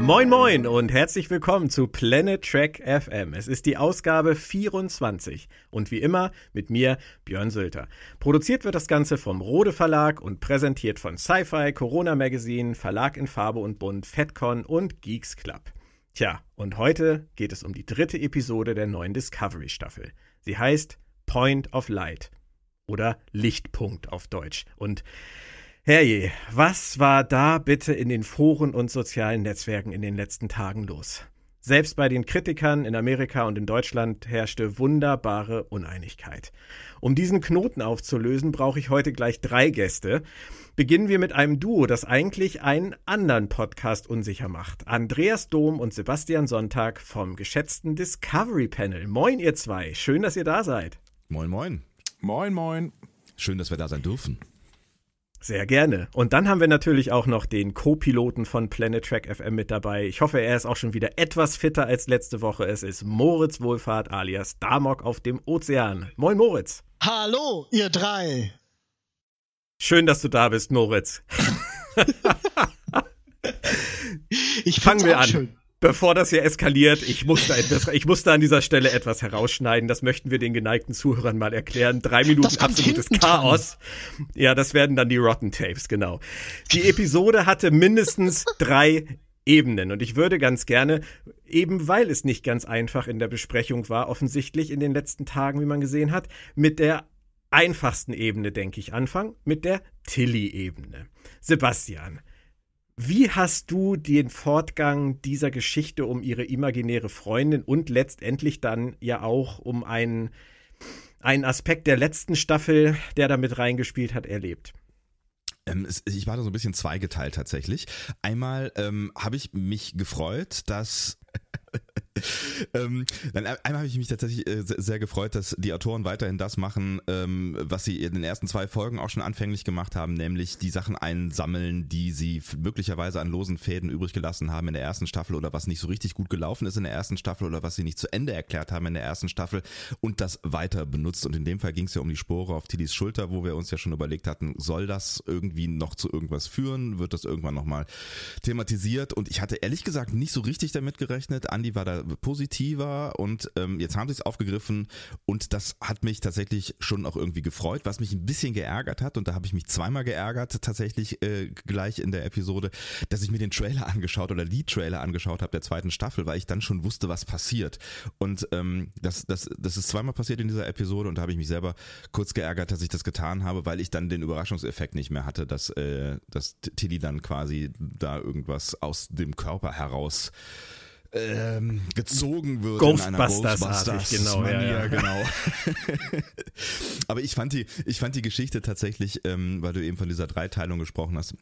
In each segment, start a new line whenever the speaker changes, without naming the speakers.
Moin Moin und herzlich willkommen zu Planet Trek FM. Es ist die Ausgabe 24 und wie immer mit mir Björn Sülter. Produziert wird das Ganze vom Rode Verlag und präsentiert von Sci-Fi, Corona Magazine, Verlag in Farbe und Bunt, FedCon und Geeks Club. Tja, und heute geht es um die dritte Episode der neuen Discovery Staffel. Sie heißt Point of Light oder Lichtpunkt auf Deutsch und Herrje, was war da bitte in den Foren und sozialen Netzwerken in den letzten Tagen los? Selbst bei den Kritikern in Amerika und in Deutschland herrschte wunderbare Uneinigkeit. Um diesen Knoten aufzulösen, brauche ich heute gleich drei Gäste. Beginnen wir mit einem Duo, das eigentlich einen anderen Podcast unsicher macht. Andreas Dom und Sebastian Sonntag vom geschätzten Discovery Panel. Moin, ihr zwei. Schön, dass ihr da seid.
Moin, moin.
Moin, moin.
Schön, dass wir da sein dürfen.
Sehr gerne. Und dann haben wir natürlich auch noch den Co-Piloten von Planet Track FM mit dabei. Ich hoffe, er ist auch schon wieder etwas fitter als letzte Woche. Es ist Moritz Wohlfahrt alias Damok auf dem Ozean. Moin Moritz.
Hallo, ihr drei.
Schön, dass du da bist, Moritz.
ich
fangen wir an.
Schön
bevor das hier eskaliert, ich musste, etwas, ich musste an dieser Stelle etwas herausschneiden. Das möchten wir den geneigten Zuhörern mal erklären. Drei Minuten absolutes Chaos. Dran. Ja, das werden dann die Rotten Tapes, genau. Die Episode hatte mindestens drei Ebenen. Und ich würde ganz gerne, eben weil es nicht ganz einfach in der Besprechung war, offensichtlich in den letzten Tagen, wie man gesehen hat, mit der einfachsten Ebene, denke ich, anfangen, mit der Tilly-Ebene. Sebastian, wie hast du den Fortgang dieser Geschichte um ihre imaginäre Freundin und letztendlich dann ja auch um einen, einen Aspekt der letzten Staffel, der damit reingespielt hat, erlebt?
Ähm, ich war da so ein bisschen zweigeteilt tatsächlich. Einmal ähm, habe ich mich gefreut, dass ähm, dann, einmal habe ich mich tatsächlich äh, sehr gefreut, dass die Autoren weiterhin das machen, ähm, was sie in den ersten zwei Folgen auch schon anfänglich gemacht haben, nämlich die Sachen einsammeln, die sie möglicherweise an losen Fäden übrig gelassen haben in der ersten Staffel oder was nicht so richtig gut gelaufen ist in der ersten Staffel oder was sie nicht zu Ende erklärt haben in der ersten Staffel und das weiter benutzt. Und in dem Fall ging es ja um die Spore auf Tillys Schulter, wo wir uns ja schon überlegt hatten, soll das irgendwie noch zu irgendwas führen? Wird das irgendwann nochmal thematisiert? Und ich hatte ehrlich gesagt nicht so richtig damit gerechnet. Andi war da positiver und ähm, jetzt haben sie es aufgegriffen und das hat mich tatsächlich schon auch irgendwie gefreut, was mich ein bisschen geärgert hat und da habe ich mich zweimal geärgert tatsächlich äh, gleich in der Episode, dass ich mir den Trailer angeschaut oder die Trailer angeschaut habe der zweiten Staffel, weil ich dann schon wusste, was passiert. Und ähm, das, das, das ist zweimal passiert in dieser Episode und da habe ich mich selber kurz geärgert, dass ich das getan habe, weil ich dann den Überraschungseffekt nicht mehr hatte, dass, äh, dass Tilly dann quasi da irgendwas aus dem Körper heraus ähm, gezogen wird
Ghostbusters, in einer Ghostbusters
genau, Manier, ja, ja. genau. Aber ich fand die, ich fand die Geschichte tatsächlich, ähm, weil du eben von dieser Dreiteilung gesprochen hast,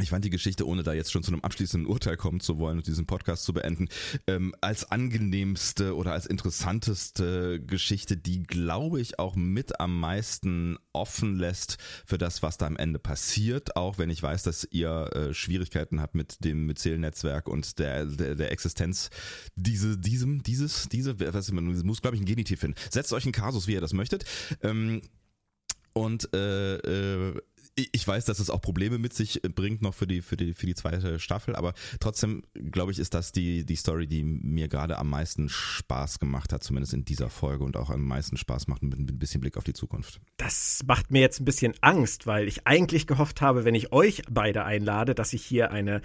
ich fand die Geschichte, ohne da jetzt schon zu einem abschließenden Urteil kommen zu wollen und diesen Podcast zu beenden, ähm, als angenehmste oder als interessanteste Geschichte, die, glaube ich, auch mit am meisten offen lässt für das, was da am Ende passiert, auch wenn ich weiß, dass ihr äh, Schwierigkeiten habt mit dem Myzel-Netzwerk und der, der, der Existenz diese, diesem, dieses, diese, was man muss, glaube ich, ein Genitiv finden. Setzt euch einen Kasus, wie ihr das möchtet. Ähm, und äh, äh, ich weiß, dass es auch Probleme mit sich bringt noch für die, für die, für die zweite Staffel, aber trotzdem, glaube ich, ist das die, die Story, die mir gerade am meisten Spaß gemacht hat, zumindest in dieser Folge und auch am meisten Spaß macht mit, mit ein bisschen Blick auf die Zukunft.
Das macht mir jetzt ein bisschen Angst, weil ich eigentlich gehofft habe, wenn ich euch beide einlade, dass ich hier eine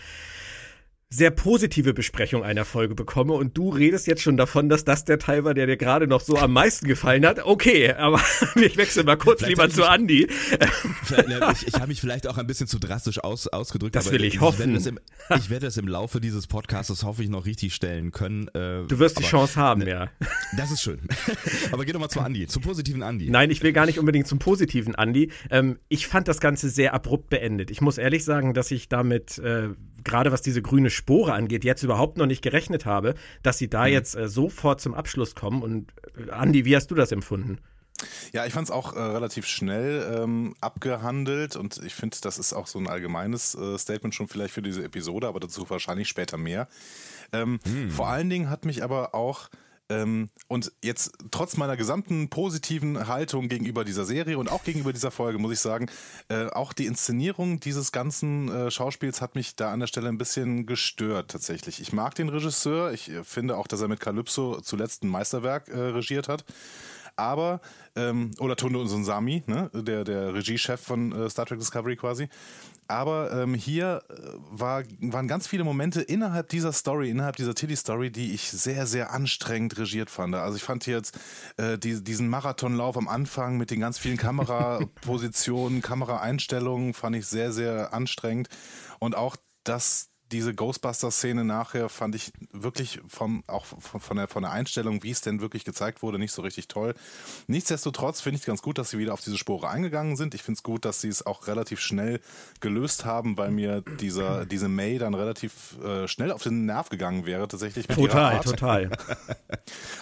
sehr positive Besprechung einer Folge bekomme und du redest jetzt schon davon, dass das der Teil war, der dir gerade noch so am meisten gefallen hat. Okay, aber ich wechsle mal kurz vielleicht lieber zu Andi.
Ich, ich habe mich vielleicht auch ein bisschen zu drastisch aus, ausgedrückt.
Das will ich, ich hoffen.
Werde im, ich werde es im Laufe dieses Podcasts, hoffe ich, noch richtig stellen können.
Äh, du wirst die Chance haben, ne, ja.
Das ist schön. aber geh doch mal zu Andi, zum positiven Andi.
Nein, ich will gar nicht unbedingt zum positiven Andi. Ähm, ich fand das Ganze sehr abrupt beendet. Ich muss ehrlich sagen, dass ich damit äh, gerade was diese grüne Spore angeht, jetzt überhaupt noch nicht gerechnet habe, dass sie da mhm. jetzt äh, sofort zum Abschluss kommen. Und äh, Andi, wie hast du das empfunden?
Ja, ich fand es auch äh, relativ schnell ähm, abgehandelt und ich finde, das ist auch so ein allgemeines äh, Statement schon vielleicht für diese Episode, aber dazu wahrscheinlich später mehr. Ähm, hm. Vor allen Dingen hat mich aber auch und jetzt trotz meiner gesamten positiven Haltung gegenüber dieser Serie und auch gegenüber dieser Folge muss ich sagen, äh, auch die Inszenierung dieses ganzen äh, Schauspiels hat mich da an der Stelle ein bisschen gestört tatsächlich. Ich mag den Regisseur, ich äh, finde auch, dass er mit Calypso zuletzt ein Meisterwerk äh, regiert hat. Aber, ähm, oder Tunde Sami, ne? der, der Regiechef von äh, Star Trek Discovery quasi. Aber ähm, hier äh, war, waren ganz viele Momente innerhalb dieser Story, innerhalb dieser Tilly-Story, die ich sehr, sehr anstrengend regiert fand. Also ich fand hier jetzt äh, die, diesen Marathonlauf am Anfang mit den ganz vielen Kamerapositionen, Kameraeinstellungen, fand ich sehr, sehr anstrengend. Und auch das diese Ghostbuster-Szene nachher fand ich wirklich vom, auch von der, von der Einstellung, wie es denn wirklich gezeigt wurde, nicht so richtig toll. Nichtsdestotrotz finde ich es ganz gut, dass sie wieder auf diese Spore eingegangen sind. Ich finde es gut, dass sie es auch relativ schnell gelöst haben, weil mir dieser, diese May dann relativ äh, schnell auf den Nerv gegangen wäre, tatsächlich.
total, total.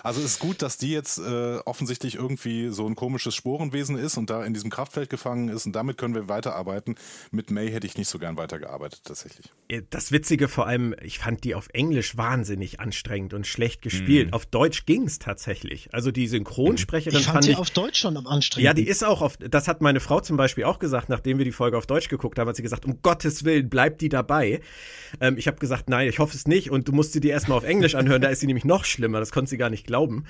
Also es ist gut, dass die jetzt äh, offensichtlich irgendwie so ein komisches Sporenwesen ist und da in diesem Kraftfeld gefangen ist und damit können wir weiterarbeiten. Mit May hätte ich nicht so gern weitergearbeitet, tatsächlich.
Das wird Witzige vor allem, ich fand die auf Englisch wahnsinnig anstrengend und schlecht gespielt. Mhm. Auf Deutsch ging es tatsächlich. Also die Synchronsprecherin
ich fand, fand sie ich, auf Deutsch schon am anstrengend.
Ja, die ist auch auf, das hat meine Frau zum Beispiel auch gesagt, nachdem wir die Folge auf Deutsch geguckt haben, hat sie gesagt, um Gottes Willen, bleibt die dabei. Ähm, ich habe gesagt, nein, ich hoffe es nicht und du musst sie dir erstmal auf Englisch anhören, da ist sie nämlich noch schlimmer, das konnte sie gar nicht glauben.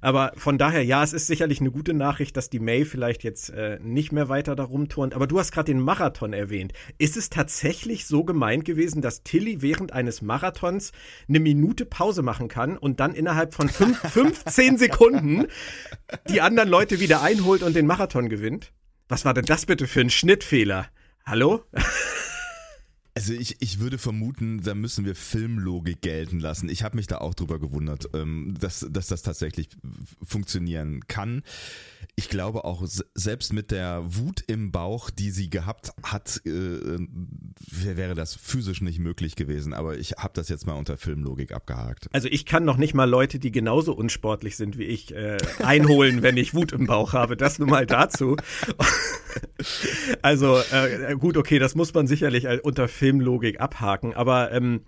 Aber von daher, ja, es ist sicherlich eine gute Nachricht, dass die May vielleicht jetzt äh, nicht mehr weiter darum turnt. Aber du hast gerade den Marathon erwähnt. Ist es tatsächlich so gemeint gewesen, dass Tilly während eines Marathons eine Minute Pause machen kann und dann innerhalb von fünf, 15 Sekunden die anderen Leute wieder einholt und den Marathon gewinnt? Was war denn das bitte für ein Schnittfehler? Hallo?
Also ich, ich würde vermuten, da müssen wir Filmlogik gelten lassen. Ich habe mich da auch drüber gewundert, ähm, dass, dass das tatsächlich funktionieren kann. Ich glaube auch, selbst mit der Wut im Bauch, die sie gehabt hat, äh, wäre das physisch nicht möglich gewesen. Aber ich habe das jetzt mal unter Filmlogik abgehakt.
Also ich kann noch nicht mal Leute, die genauso unsportlich sind wie ich, äh, einholen, wenn ich Wut im Bauch habe. Das nun mal dazu. also äh, gut, okay, das muss man sicherlich unter Filmlogik Filmlogik abhaken. Aber ähm,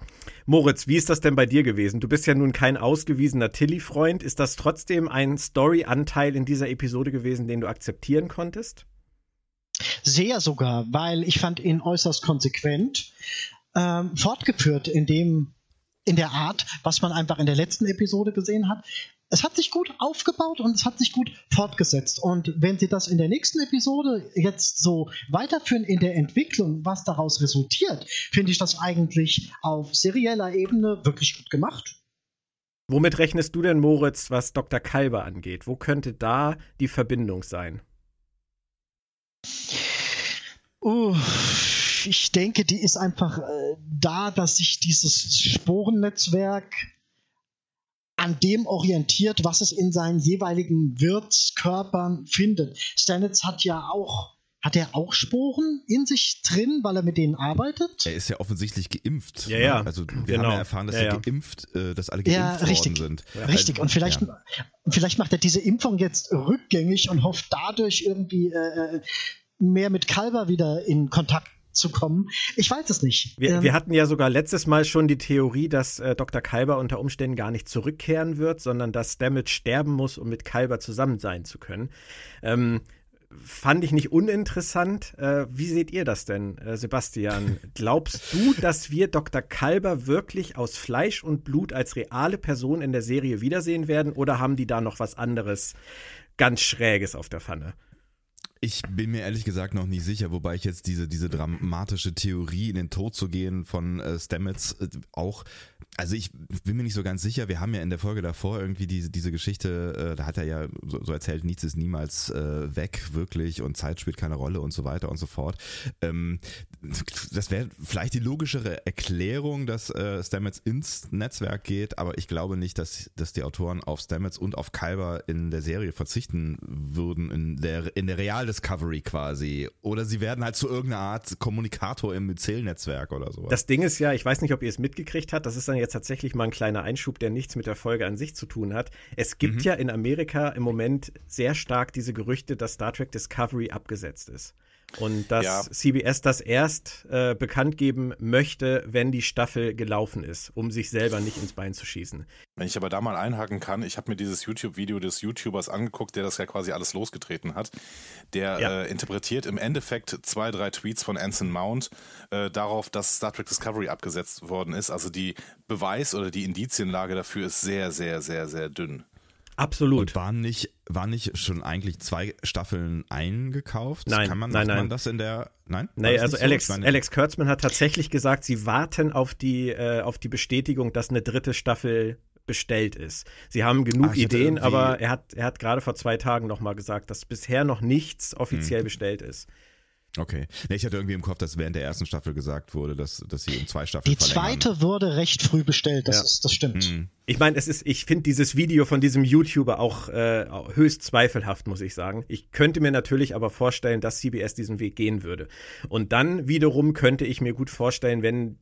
Moritz, wie ist das denn bei dir gewesen? Du bist ja nun kein ausgewiesener Tilly-Freund. Ist das trotzdem ein Story-Anteil in dieser Episode gewesen, den du akzeptieren konntest?
Sehr sogar, weil ich fand ihn äußerst konsequent ähm, fortgeführt in dem in der Art, was man einfach in der letzten Episode gesehen hat es hat sich gut aufgebaut und es hat sich gut fortgesetzt. Und wenn Sie das in der nächsten Episode jetzt so weiterführen in der Entwicklung, was daraus resultiert, finde ich das eigentlich auf serieller Ebene wirklich gut gemacht.
Womit rechnest du denn, Moritz, was Dr. Kalber angeht? Wo könnte da die Verbindung sein?
Uh, ich denke, die ist einfach äh, da, dass sich dieses Sporennetzwerk an dem orientiert, was es in seinen jeweiligen Wirtskörpern findet. Stanitz hat ja auch hat er auch Sporen in sich drin, weil er mit denen arbeitet?
Er ist ja offensichtlich geimpft.
Ja, ja.
Ne? Also wir genau. haben ja erfahren, dass
ja,
ja. geimpft, äh, dass alle geimpft
ja, richtig,
worden sind.
Ja. Richtig. Und vielleicht, ja. vielleicht macht er diese Impfung jetzt rückgängig und hofft dadurch irgendwie äh, äh mehr mit Kalber wieder in Kontakt zu kommen. Ich weiß es nicht.
Wir, ähm, wir hatten ja sogar letztes Mal schon die Theorie, dass äh, Dr. Kalber unter Umständen gar nicht zurückkehren wird, sondern dass Stamets sterben muss, um mit Kalber zusammen sein zu können. Ähm, fand ich nicht uninteressant. Äh, wie seht ihr das denn, äh, Sebastian? Glaubst du, dass wir Dr. Kalber wirklich aus Fleisch und Blut als reale Person in der Serie wiedersehen werden oder haben die da noch was anderes ganz Schräges auf der Pfanne?
Ich bin mir ehrlich gesagt noch nicht sicher, wobei ich jetzt diese, diese dramatische Theorie in den Tod zu gehen von äh, Stamets äh, auch also ich bin mir nicht so ganz sicher. Wir haben ja in der Folge davor irgendwie diese, diese Geschichte, äh, da hat er ja so, so erzählt, nichts ist niemals äh, weg, wirklich, und Zeit spielt keine Rolle und so weiter und so fort. Ähm, das wäre vielleicht die logischere Erklärung, dass äh, Stamets ins Netzwerk geht, aber ich glaube nicht, dass, dass die Autoren auf Stamets und auf Kyber in der Serie verzichten würden, in der, in der Real-Discovery quasi. Oder sie werden halt zu irgendeiner Art Kommunikator im Myzel-Netzwerk oder so.
Das Ding ist ja, ich weiß nicht, ob ihr es mitgekriegt habt, das ist dann jetzt tatsächlich mal ein kleiner Einschub, der nichts mit der Folge an sich zu tun hat. Es gibt mhm. ja in Amerika im Moment sehr stark diese Gerüchte, dass Star Trek Discovery abgesetzt ist. Und dass
Ja.
CBS das erst äh, bekannt geben möchte, wenn die Staffel gelaufen ist, um sich selber nicht ins Bein zu schießen.
Wenn ich aber da mal einhaken kann, ich habe mir dieses YouTube-Video des YouTubers angeguckt, der das ja quasi alles losgetreten hat. Der
Ja.
äh, interpretiert im Endeffekt zwei, drei Tweets von Anson Mount äh, darauf, dass Star Trek Discovery abgesetzt worden ist. Also die Beweis- oder die Indizienlage dafür ist sehr, sehr, sehr, sehr dünn.
Absolut.
Und waren nicht, waren nicht schon eigentlich zwei Staffeln eingekauft?
Nein,
Kann man,
nein,
macht man
nein.
das in der, nein?
Nee,
das
also
nicht so?
Alex, Alex Kurtzman hat tatsächlich gesagt, sie warten auf die, äh, auf die Bestätigung, dass eine dritte Staffel bestellt ist. Sie haben genug
Ah, ich hatte
Ideen, aber er hat, er hat gerade vor zwei Tagen nochmal gesagt, dass bisher noch nichts
Hm.
offiziell bestellt ist.
Okay. Nee, ich hatte irgendwie im Kopf, dass während der ersten Staffel gesagt wurde, dass, dass sie um zwei Staffeln
Die
verlängern.
zweite wurde recht früh bestellt, das,
Ja.
ist, das stimmt.
Hm.
Ich meine, es ist, ich finde dieses Video von diesem YouTuber auch äh, höchst zweifelhaft, muss ich sagen. Ich könnte mir natürlich aber vorstellen, dass CBS diesen Weg gehen würde. Und dann wiederum könnte ich mir gut vorstellen, wenn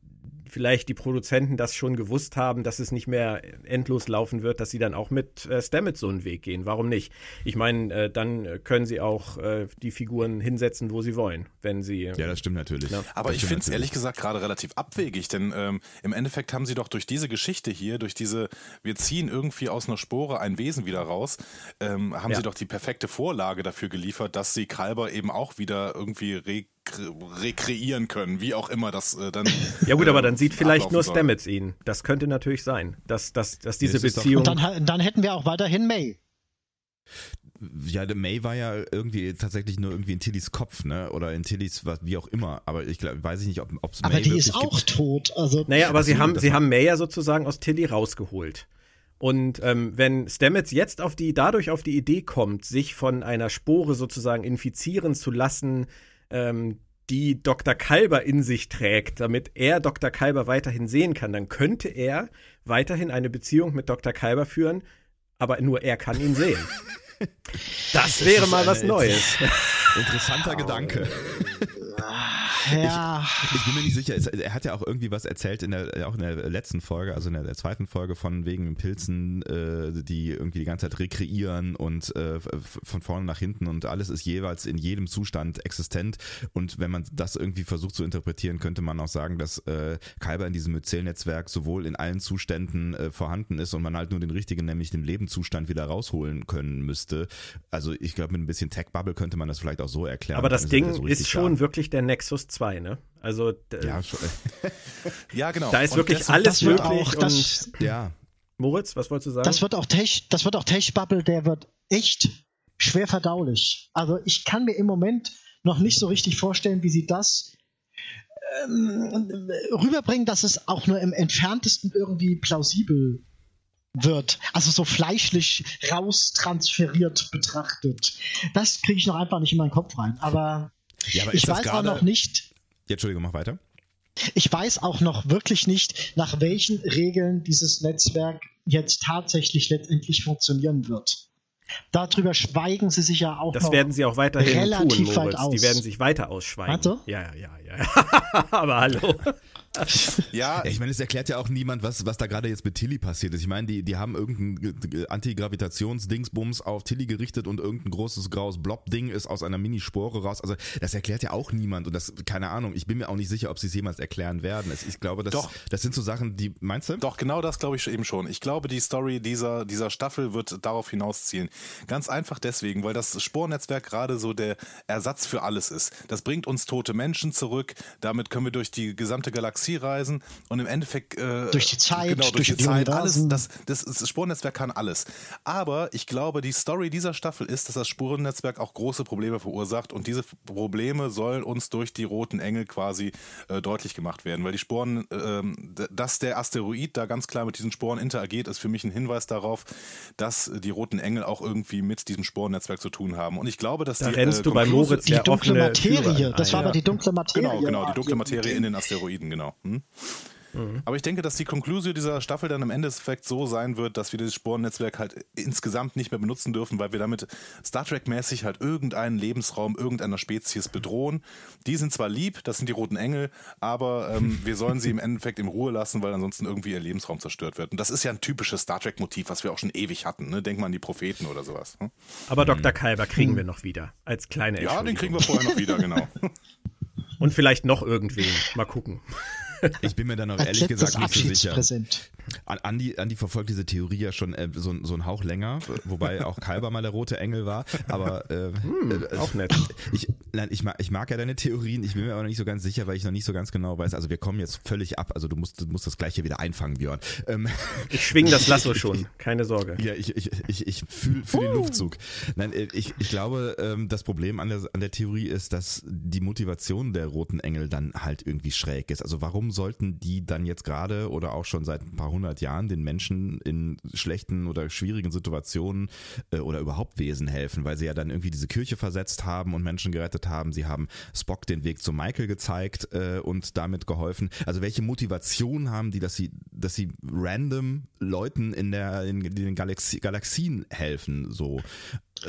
vielleicht die Produzenten das schon gewusst haben, dass es nicht mehr endlos laufen wird, dass sie dann auch mit äh, Stamets so einen Weg gehen. Warum nicht? Ich meine, äh, dann können sie auch äh, die Figuren hinsetzen, wo sie wollen, wenn sie.
Ja, das stimmt natürlich.
Ja.
Aber
Das
ich finde es ehrlich gesagt gerade relativ abwegig, denn ähm, im Endeffekt haben sie doch durch diese Geschichte hier, durch diese, wir ziehen irgendwie aus einer Spore ein Wesen wieder raus, ähm, haben
Ja.
sie doch die perfekte Vorlage dafür geliefert, dass sie Kalber eben auch wieder irgendwie rekreieren können, wie auch immer das äh, dann.
ja gut, aber dann
äh,
sieht vielleicht nur
soll.
Stamets ihn. Das könnte natürlich sein, dass, dass, dass diese Beziehung.
Und dann, dann hätten wir auch weiterhin May.
Ja, der May war ja irgendwie tatsächlich nur irgendwie in Tillys Kopf, ne? Oder in Tillys, was, wie auch immer. Aber ich glaub, weiß ich nicht, ob es
Aber
May
die
wirklich
ist auch
gibt.
tot. Also
Naja, aber sie haben, sie haben May ja sozusagen aus Tilly rausgeholt. Und ähm, wenn Stamets jetzt auf die, dadurch auf die Idee kommt, sich von einer Spore sozusagen infizieren zu lassen, ähm, die Dr. Kalber in sich trägt, damit er Dr. Kalber weiterhin sehen kann, dann könnte er weiterhin eine Beziehung mit Dr. Kalber führen, aber nur er kann ihn sehen. Das wäre
ist
mal was Neues.
Interessanter Gedanke.
ja,
Ich bin mir nicht sicher. Er hat ja auch irgendwie was erzählt in der, auch in der letzten Folge, also in der, zweiten Folge von wegen Pilzen, äh, die irgendwie die ganze Zeit rekreieren und äh, von vorne nach hinten und alles ist jeweils in jedem Zustand existent. Und wenn man das irgendwie versucht zu interpretieren, könnte man auch sagen, dass äh, Kalber in diesem Myzel-Netzwerk sowohl in allen Zuständen äh, vorhanden ist und man halt nur den richtigen, nämlich den Lebenszustand wieder rausholen können müsste. Also ich glaube, mit ein bisschen Tech-Bubble könnte man das vielleicht auch so erklären.
Aber das Ding
so
ist schon
da.
wirklich der Nexus 2, ne? Also
Ja,
Ja, genau.
da ist
Und
wirklich alles
das wird
möglich.
auch,
und
das,
ja.
Moritz, was wolltest du sagen?
das wird auch Tech, das wird auch Tech Bubble, der wird echt schwer verdaulich. Also ich kann mir im Moment noch nicht so richtig vorstellen, wie sie das ähm, rüberbringen, dass es auch nur im entferntesten irgendwie plausibel wird. Also so fleischlich raustransferiert betrachtet. Das kriege ich noch einfach nicht in meinen Kopf rein. Aber,
Ja, aber
ich
ist das
weiß auch
gerade-
noch nicht,
Ja, Entschuldigung, mach weiter.
ich weiß auch noch wirklich nicht, nach welchen Regeln dieses Netzwerk jetzt tatsächlich letztendlich funktionieren wird. Darüber schweigen sie sich ja auch
Das
noch.
werden sie auch weiterhin
relativ
tun,
weit
Moritz. Die
aus.
werden sich weiter ausschweigen. Ja, ja, ja, ja. Aber hallo.
Ja,
Ja, ich meine, es erklärt ja auch niemand, was, was da gerade jetzt mit Tilly passiert ist. Ich meine, die, die haben irgendein Antigravitationsdingsbums auf Tilly gerichtet und irgendein großes graues Blob-Ding ist aus einer Minispore raus. Also das erklärt ja auch niemand und das, keine Ahnung, ich bin mir auch nicht sicher, ob sie es jemals erklären werden. Es, ich glaube, das,
Doch.
das sind so Sachen, die, meinst du?
Doch, genau das glaube ich eben schon. Ich glaube, die Story dieser, dieser Staffel wird darauf hinauszielen. Ganz einfach deswegen, weil das Spornetzwerk gerade so der Ersatz für alles ist. Das bringt uns tote Menschen zurück, damit können wir durch die gesamte Galaxie reisen und im Endeffekt äh,
Durch die Zeit,
genau, durch,
durch
die
die
Zeit, alles, das, das, das Spornetzwerk kann alles. Aber ich glaube, die Story dieser Staffel ist, dass das Spurennetzwerk auch große Probleme verursacht und diese Probleme sollen uns durch die roten Engel quasi äh, deutlich gemacht werden, weil die Sporen, d- dass der Asteroid da ganz klar mit diesen Sporen interagiert, ist für mich ein Hinweis darauf, dass die roten Engel auch irgendwie mit diesem Sporennetzwerk zu tun haben. Und ich glaube, dass
Da
die
rennst
äh,
du bei Moritz
die dunkle Materie. Das war
ein,
aber die dunkle Materie.
Genau, genau, die dunkle Materie in den Asteroiden, genau. Hm? Mhm. Aber ich denke, dass die Konklusion dieser Staffel dann im Endeffekt so sein wird, dass wir dieses Sporennetzwerk halt insgesamt nicht mehr benutzen dürfen, weil wir damit Star Trek-mäßig halt irgendeinen Lebensraum irgendeiner Spezies bedrohen. Die sind zwar lieb, das sind die roten Engel, aber ähm, wir sollen sie im Endeffekt in Ruhe lassen, weil ansonsten irgendwie ihr Lebensraum zerstört wird. Und das ist ja ein typisches Star Trek-Motiv, was wir auch schon ewig hatten. Ne? Denk mal an die Propheten oder sowas. Hm?
Aber Dr. Kalber kriegen wir noch wieder als kleine
Ja, den kriegen wir vorher noch wieder, genau.
Und vielleicht noch irgendwen. Mal gucken.
Ich bin mir da noch ehrlich gesagt nicht so sicher. Andi, Andi verfolgt diese Theorie ja schon äh, so, so einen Hauch länger, wobei auch Kalber mal der rote Engel war. Aber äh, hm,
äh, auch nett.
Ich, nein, ich, mag, ich mag ja deine Theorien, ich bin mir aber noch nicht so ganz sicher, weil ich noch nicht so ganz genau weiß. Also wir kommen jetzt völlig ab. Also du musst, du musst das gleiche wieder einfangen, Björn. Ähm,
ich schwing das Lasso schon, keine Sorge.
Ja, ich, ich, ich, ich fühle fühl den Luftzug. Nein, äh, ich, ich glaube, ähm, das Problem an der, an der Theorie ist, dass die Motivation der roten Engel dann halt irgendwie schräg ist. Also warum sollten die dann jetzt gerade oder auch schon seit ein paar hundert Jahren den Menschen in schlechten oder schwierigen Situationen äh, oder überhaupt Wesen helfen, weil sie ja dann irgendwie diese Kirche versetzt haben und Menschen gerettet haben. Sie haben Spock den Weg zu Michael gezeigt äh, und damit geholfen. Also welche Motivation haben die, dass sie, dass sie random Leuten in der in, den Galaxie, Galaxien helfen? So,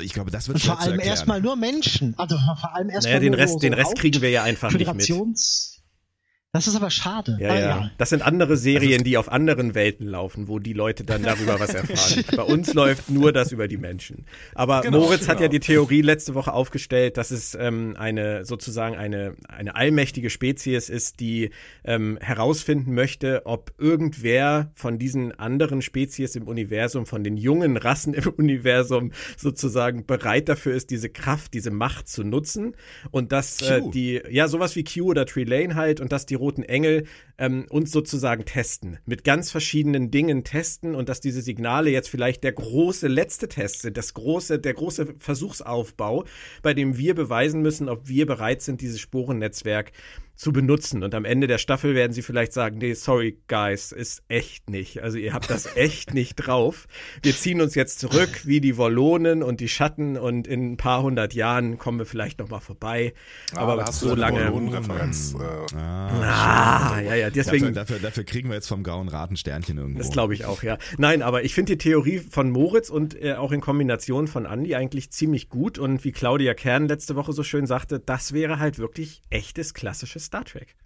ich glaube, das wird und
vor allem erstmal nur Menschen. Also vor allem erstmal naja,
den Rest, so den Rest kriegen wir ja einfach nicht mit.
Das ist aber schade.
Ja, ja, ja. Das sind andere Serien, also, die auf anderen Welten laufen, wo die Leute dann darüber was erfahren. Bei uns läuft nur das über die Menschen. Aber genau, Moritz genau. hat ja die Theorie letzte Woche aufgestellt, dass es ähm, eine sozusagen eine, eine allmächtige Spezies ist, die ähm, herausfinden möchte, ob irgendwer von diesen anderen Spezies im Universum, von den jungen Rassen im Universum sozusagen bereit dafür ist, diese Kraft, diese Macht zu nutzen. Und dass äh, die, ja, sowas wie Q oder Trelane halt und dass die roten Engel ähm, uns sozusagen testen, mit ganz verschiedenen Dingen testen und dass diese Signale jetzt vielleicht der große letzte Test sind, das große, der große Versuchsaufbau, bei dem wir beweisen müssen, ob wir bereit sind, dieses Sporennetzwerk zu benutzen. Und am Ende der Staffel werden sie vielleicht sagen, nee, sorry, guys, ist echt nicht. Also ihr habt das echt nicht drauf. Wir ziehen uns jetzt zurück wie die Wollonen und die Schatten und in ein paar hundert Jahren kommen wir vielleicht nochmal vorbei.
Ah, Aber hast so lange. Referenz.
Äh. Ah, ah, ja, ja, deswegen.
Dafür, dafür, dafür, kriegen wir jetzt vom grauen Rat ein Sternchen irgendwo.
Das glaube ich auch, ja. Nein, aber ich finde die Theorie von Moritz und äh, auch in Kombination von Andy eigentlich ziemlich gut. Und wie Claudia Kern letzte Woche so schön sagte, das wäre halt wirklich echtes klassisches Star Trek.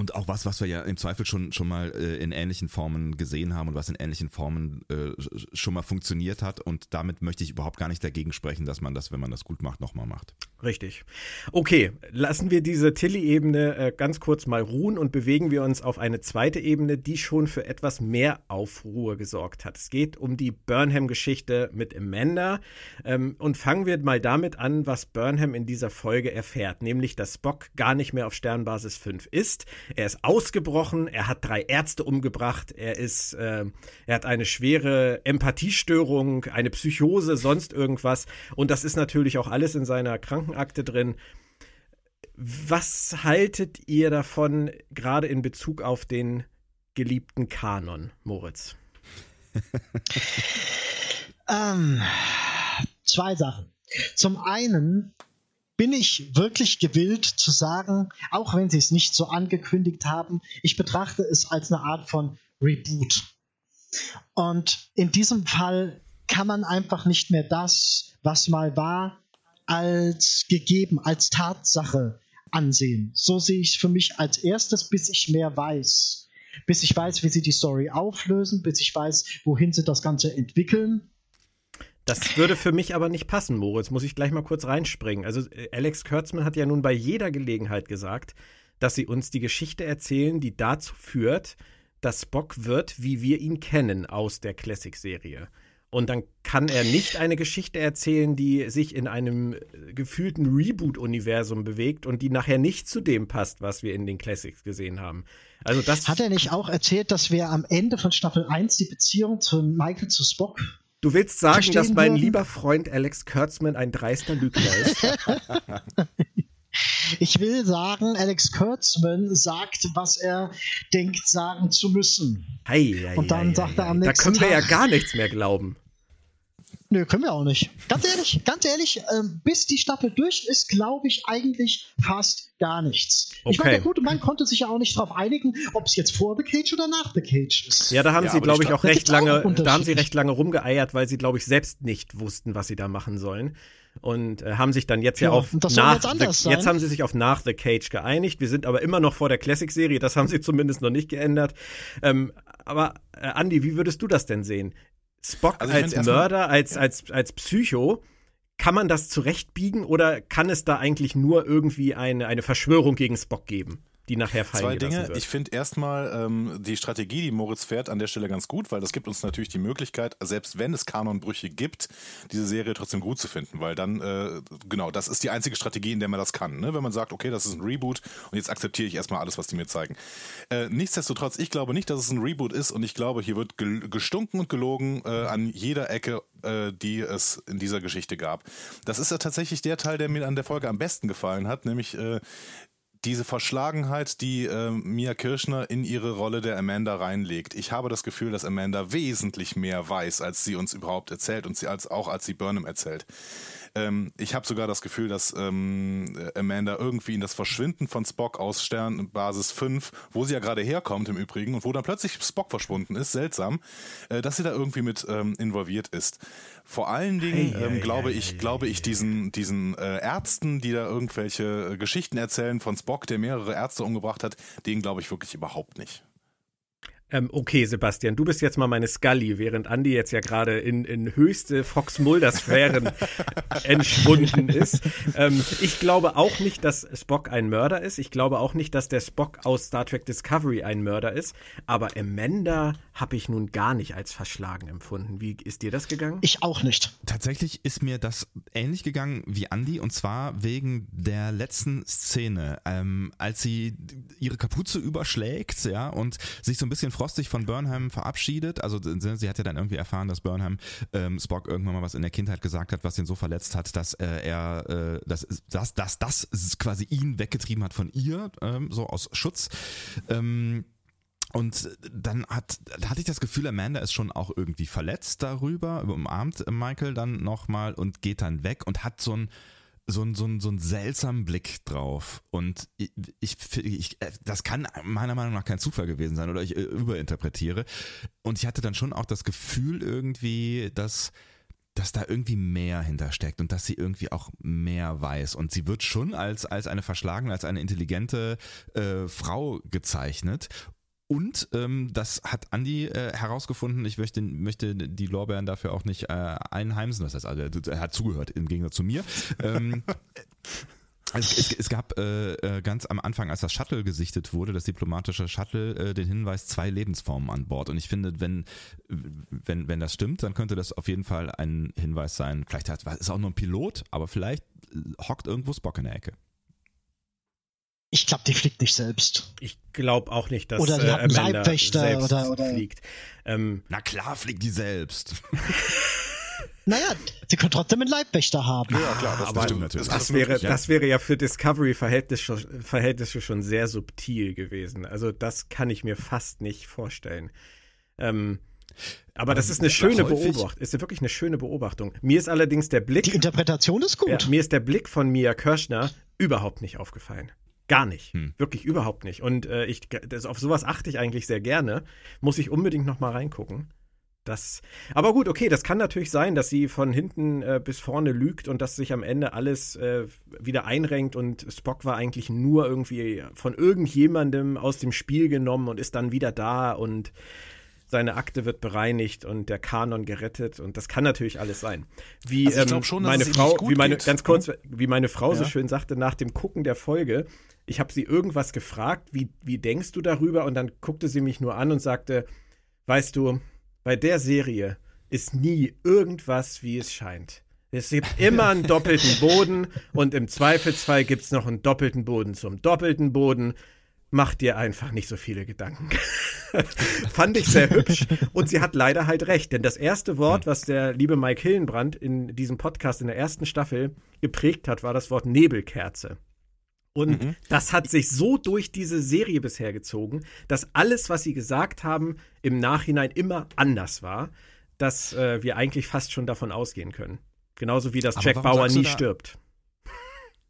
Und auch was, was wir ja im Zweifel schon, schon mal äh, in ähnlichen Formen gesehen haben und was in ähnlichen Formen äh, schon mal funktioniert hat. Und damit möchte ich überhaupt gar nicht dagegen sprechen, dass man das, wenn man das gut macht, nochmal macht.
Richtig. Okay, lassen wir diese Tilly-Ebene äh, ganz kurz mal ruhen und bewegen wir uns auf eine zweite Ebene, die schon für etwas mehr Aufruhr gesorgt hat. Es geht um die Burnham-Geschichte mit Amanda. Ähm, und fangen wir mal damit an, was Burnham in dieser Folge erfährt, nämlich dass Spock gar nicht mehr auf Sternbasis 5 ist. Er ist ausgebrochen, er hat drei Ärzte umgebracht, er ist, äh, er hat eine schwere Empathiestörung, eine Psychose, sonst irgendwas. Und das ist natürlich auch alles in seiner Krankenakte drin. Was haltet ihr davon, gerade in Bezug auf den geliebten Kanon, Moritz?
ähm, zwei Sachen. Zum einen bin ich wirklich gewillt zu sagen, auch wenn sie es nicht so angekündigt haben, ich betrachte es als eine Art von Reboot. Und in diesem Fall kann man einfach nicht mehr das, was mal war, als gegeben, als Tatsache ansehen. So sehe ich es für mich als erstes, bis ich mehr weiß. Bis ich weiß, wie sie die Story auflösen, bis ich weiß, wohin sie das Ganze entwickeln.
Das würde für mich aber nicht passen, Moritz. Muss ich gleich mal kurz reinspringen. Also, äh, Alex Kurtzman hat ja nun bei jeder Gelegenheit gesagt, dass sie uns die Geschichte erzählen, die dazu führt, dass Spock wird, wie wir ihn kennen aus der Classic-Serie. Und dann kann er nicht eine Geschichte erzählen, die sich in einem äh, gefühlten Reboot-Universum bewegt und die nachher nicht zu dem passt, was wir in den Classics gesehen haben. Also das
Hat er nicht auch erzählt, dass wir am Ende von Staffel 1 die Beziehung zu Michael zu Spock
Du willst sagen, dass mein lieber Freund Alex Kurtzman ein dreister Lügner ist?
Ich will sagen, Alex Kurtzman sagt, was er denkt, sagen zu müssen.
Hei, hei, Und dann hei, sagt er am nächsten
Tag.
Da können wir ja gar nichts mehr glauben.
Nö, können wir auch nicht. Ganz ehrlich, ganz ehrlich, ähm, bis die Staffel durch ist, glaube ich eigentlich fast gar nichts.
Okay.
Ich meine, der gute Mann konnte sich ja auch nicht darauf einigen, ob es jetzt vor The Cage oder nach The Cage ist.
Ja, da haben
Ja,
sie, glaube ich, auch recht
auch
lange, da haben sie recht lange rumgeeiert, weil sie, glaube ich, selbst nicht wussten, was sie da machen sollen. Und äh, haben sich dann jetzt ja,
Ja,
auf
und das soll
nach
jetzt anders
the,
sein.
jetzt haben sie sich auf nach The Cage geeinigt. Wir sind aber immer noch vor der Classic-Serie, das haben sie zumindest noch nicht geändert. Ähm, aber äh, Andy, wie würdest du das denn sehen? Spock
Also
als Mörder, als, als, als Psycho, kann man das zurechtbiegen oder kann es da eigentlich nur irgendwie eine, eine Verschwörung gegen Spock geben, die nachher fallen
Zwei Dinge.
wird?
Ich finde erstmal ähm, die Strategie, die Moritz fährt, an der Stelle ganz gut, weil das gibt uns natürlich die Möglichkeit, selbst wenn es Kanonbrüche gibt, diese Serie trotzdem gut zu finden, weil dann, äh, genau, das ist die einzige Strategie, in der man das kann. Ne? Wenn man sagt, okay, das ist ein Reboot und jetzt akzeptiere ich erstmal alles, was die mir zeigen. Äh, nichtsdestotrotz, ich glaube nicht, dass es ein Reboot ist und ich glaube, hier wird gestunken und gelogen äh, an jeder Ecke, äh, die es in dieser Geschichte gab. Das ist ja tatsächlich der Teil, der mir an der Folge am besten gefallen hat, nämlich äh, diese Verschlagenheit, die äh, Mia Kirschner in ihre Rolle der Amanda reinlegt. Ich habe das Gefühl, dass Amanda wesentlich mehr weiß, als sie uns überhaupt erzählt und sie als auch als sie Burnham erzählt. Ähm, ich habe sogar das Gefühl, dass ähm, Amanda irgendwie in das Verschwinden von Spock aus Sternbasis 5, wo sie ja gerade herkommt im Übrigen und wo dann plötzlich Spock verschwunden ist, seltsam, äh, dass sie da irgendwie mit ähm, involviert ist. Vor allen Dingen
Ei,
ähm, glaube
ei,
ich,
ei,
glaube ich diesen diesen äh, Ärzten, die da irgendwelche äh, Geschichten erzählen von Spock, der mehrere Ärzte umgebracht hat, den glaube ich wirklich überhaupt nicht.
Ähm, okay, Sebastian, du bist jetzt mal meine Scully, während Andy jetzt ja gerade in, in höchste Fox Mulder-Sphären entschwunden ist. Ähm, ich glaube auch nicht, dass Spock ein Mörder ist. Ich glaube auch nicht, dass der Spock aus Star Trek Discovery ein Mörder ist. Aber Amanda habe ich nun gar nicht als verschlagen empfunden. Wie ist dir das gegangen?
Ich auch nicht.
Tatsächlich ist mir das ähnlich gegangen wie Andy und zwar wegen der letzten Szene, ähm, als sie ihre Kapuze überschlägt, ja, und sich so ein bisschen frostig von Burnham verabschiedet. Also sie hat ja dann irgendwie erfahren, dass Burnham ähm, Spock irgendwann mal was in der Kindheit gesagt hat, was ihn so verletzt hat, dass äh, er, äh, dass, dass, dass das quasi ihn weggetrieben hat von ihr, ähm, so aus Schutz. Ähm, und dann hat, da hatte ich das Gefühl, Amanda ist schon auch irgendwie verletzt darüber, umarmt Michael dann nochmal und geht dann weg und hat so ein so ein, so ein, so einen seltsamen Blick drauf. Und ich, ich, ich, das kann meiner Meinung nach kein Zufall gewesen sein oder ich äh, überinterpretiere. Und ich hatte dann schon auch das Gefühl irgendwie, dass dass da irgendwie mehr hintersteckt und dass sie irgendwie auch mehr weiß. Und sie wird schon als, als eine verschlagene, als eine intelligente äh, Frau gezeichnet. Und ähm, das hat Andy äh, herausgefunden. Ich möchte, möchte die Lorbeeren dafür auch nicht äh, einheimsen. Das heißt, also, er hat zugehört im Gegensatz zu mir. ähm, es, es, es, gab äh, äh, ganz am Anfang, als das Shuttle gesichtet wurde, das diplomatische Shuttle, äh, den Hinweis zwei Lebensformen an Bord. Und ich finde, wenn, wenn, wenn das stimmt, dann könnte das auf jeden Fall ein Hinweis sein. Vielleicht hat, ist es auch nur ein Pilot, aber vielleicht hockt irgendwo Spock in der Ecke.
Ich glaube, die fliegt nicht selbst.
Ich glaube auch nicht, dass
oder die
äh,
hat einen
Amanda
Leibwächter
selbst
oder, oder
fliegt. Ähm,
Na klar, fliegt die selbst.
Naja, sie können trotzdem einen Leibwächter haben.
Ja, klar, das
aber
stimmt natürlich.
Alles
das wäre,
möglich, ja.
das wäre ja für Discovery-Verhältnisse Verhältnisse schon sehr subtil gewesen. Also das kann ich mir fast nicht vorstellen. Ähm, aber das ist eine schöne Beobachtung. Ist wirklich eine schöne Beobachtung. Mir ist allerdings der Blick,
Die Interpretation ist gut.
ja, mir ist der Blick von Mia Kirschner überhaupt nicht aufgefallen. Gar nicht.
Hm.
Wirklich überhaupt nicht. Und äh, ich, das, auf sowas achte ich eigentlich sehr gerne. Muss ich unbedingt noch mal reingucken. Das, aber gut, okay, das kann natürlich sein, dass sie von hinten äh, bis vorne lügt und dass sich am Ende alles äh, wieder einrenkt und Spock war eigentlich nur irgendwie von irgendjemandem aus dem Spiel genommen und ist dann wieder da und seine Akte wird bereinigt und der Kanon gerettet und das kann natürlich alles sein. Wie
Also ich
ähm,
schon,
meine Frau, wie meine
geht,
ganz
ne?
kurz, wie meine Frau so
Ja.
schön sagte nach dem Gucken der Folge, ich habe sie irgendwas gefragt, wie wie denkst du darüber und dann guckte sie mich nur an und sagte, weißt du, bei der Serie ist nie irgendwas, wie es scheint. Es gibt immer einen doppelten Boden und im Zweifelsfall gibt es noch einen doppelten Boden zum doppelten Boden. Mach dir einfach nicht so viele Gedanken. Fand ich sehr hübsch und sie hat leider halt recht, denn das erste Wort, was der liebe Mike Hillenbrand in diesem Podcast in der ersten Staffel geprägt hat, war das Wort Nebelkerze. Und
Mhm.
das hat sich so durch diese Serie bisher gezogen, dass alles, was sie gesagt haben, im Nachhinein immer anders war. dass äh, wir eigentlich fast schon davon ausgehen können. Genauso wie dass Jack Bauer nie stirbt.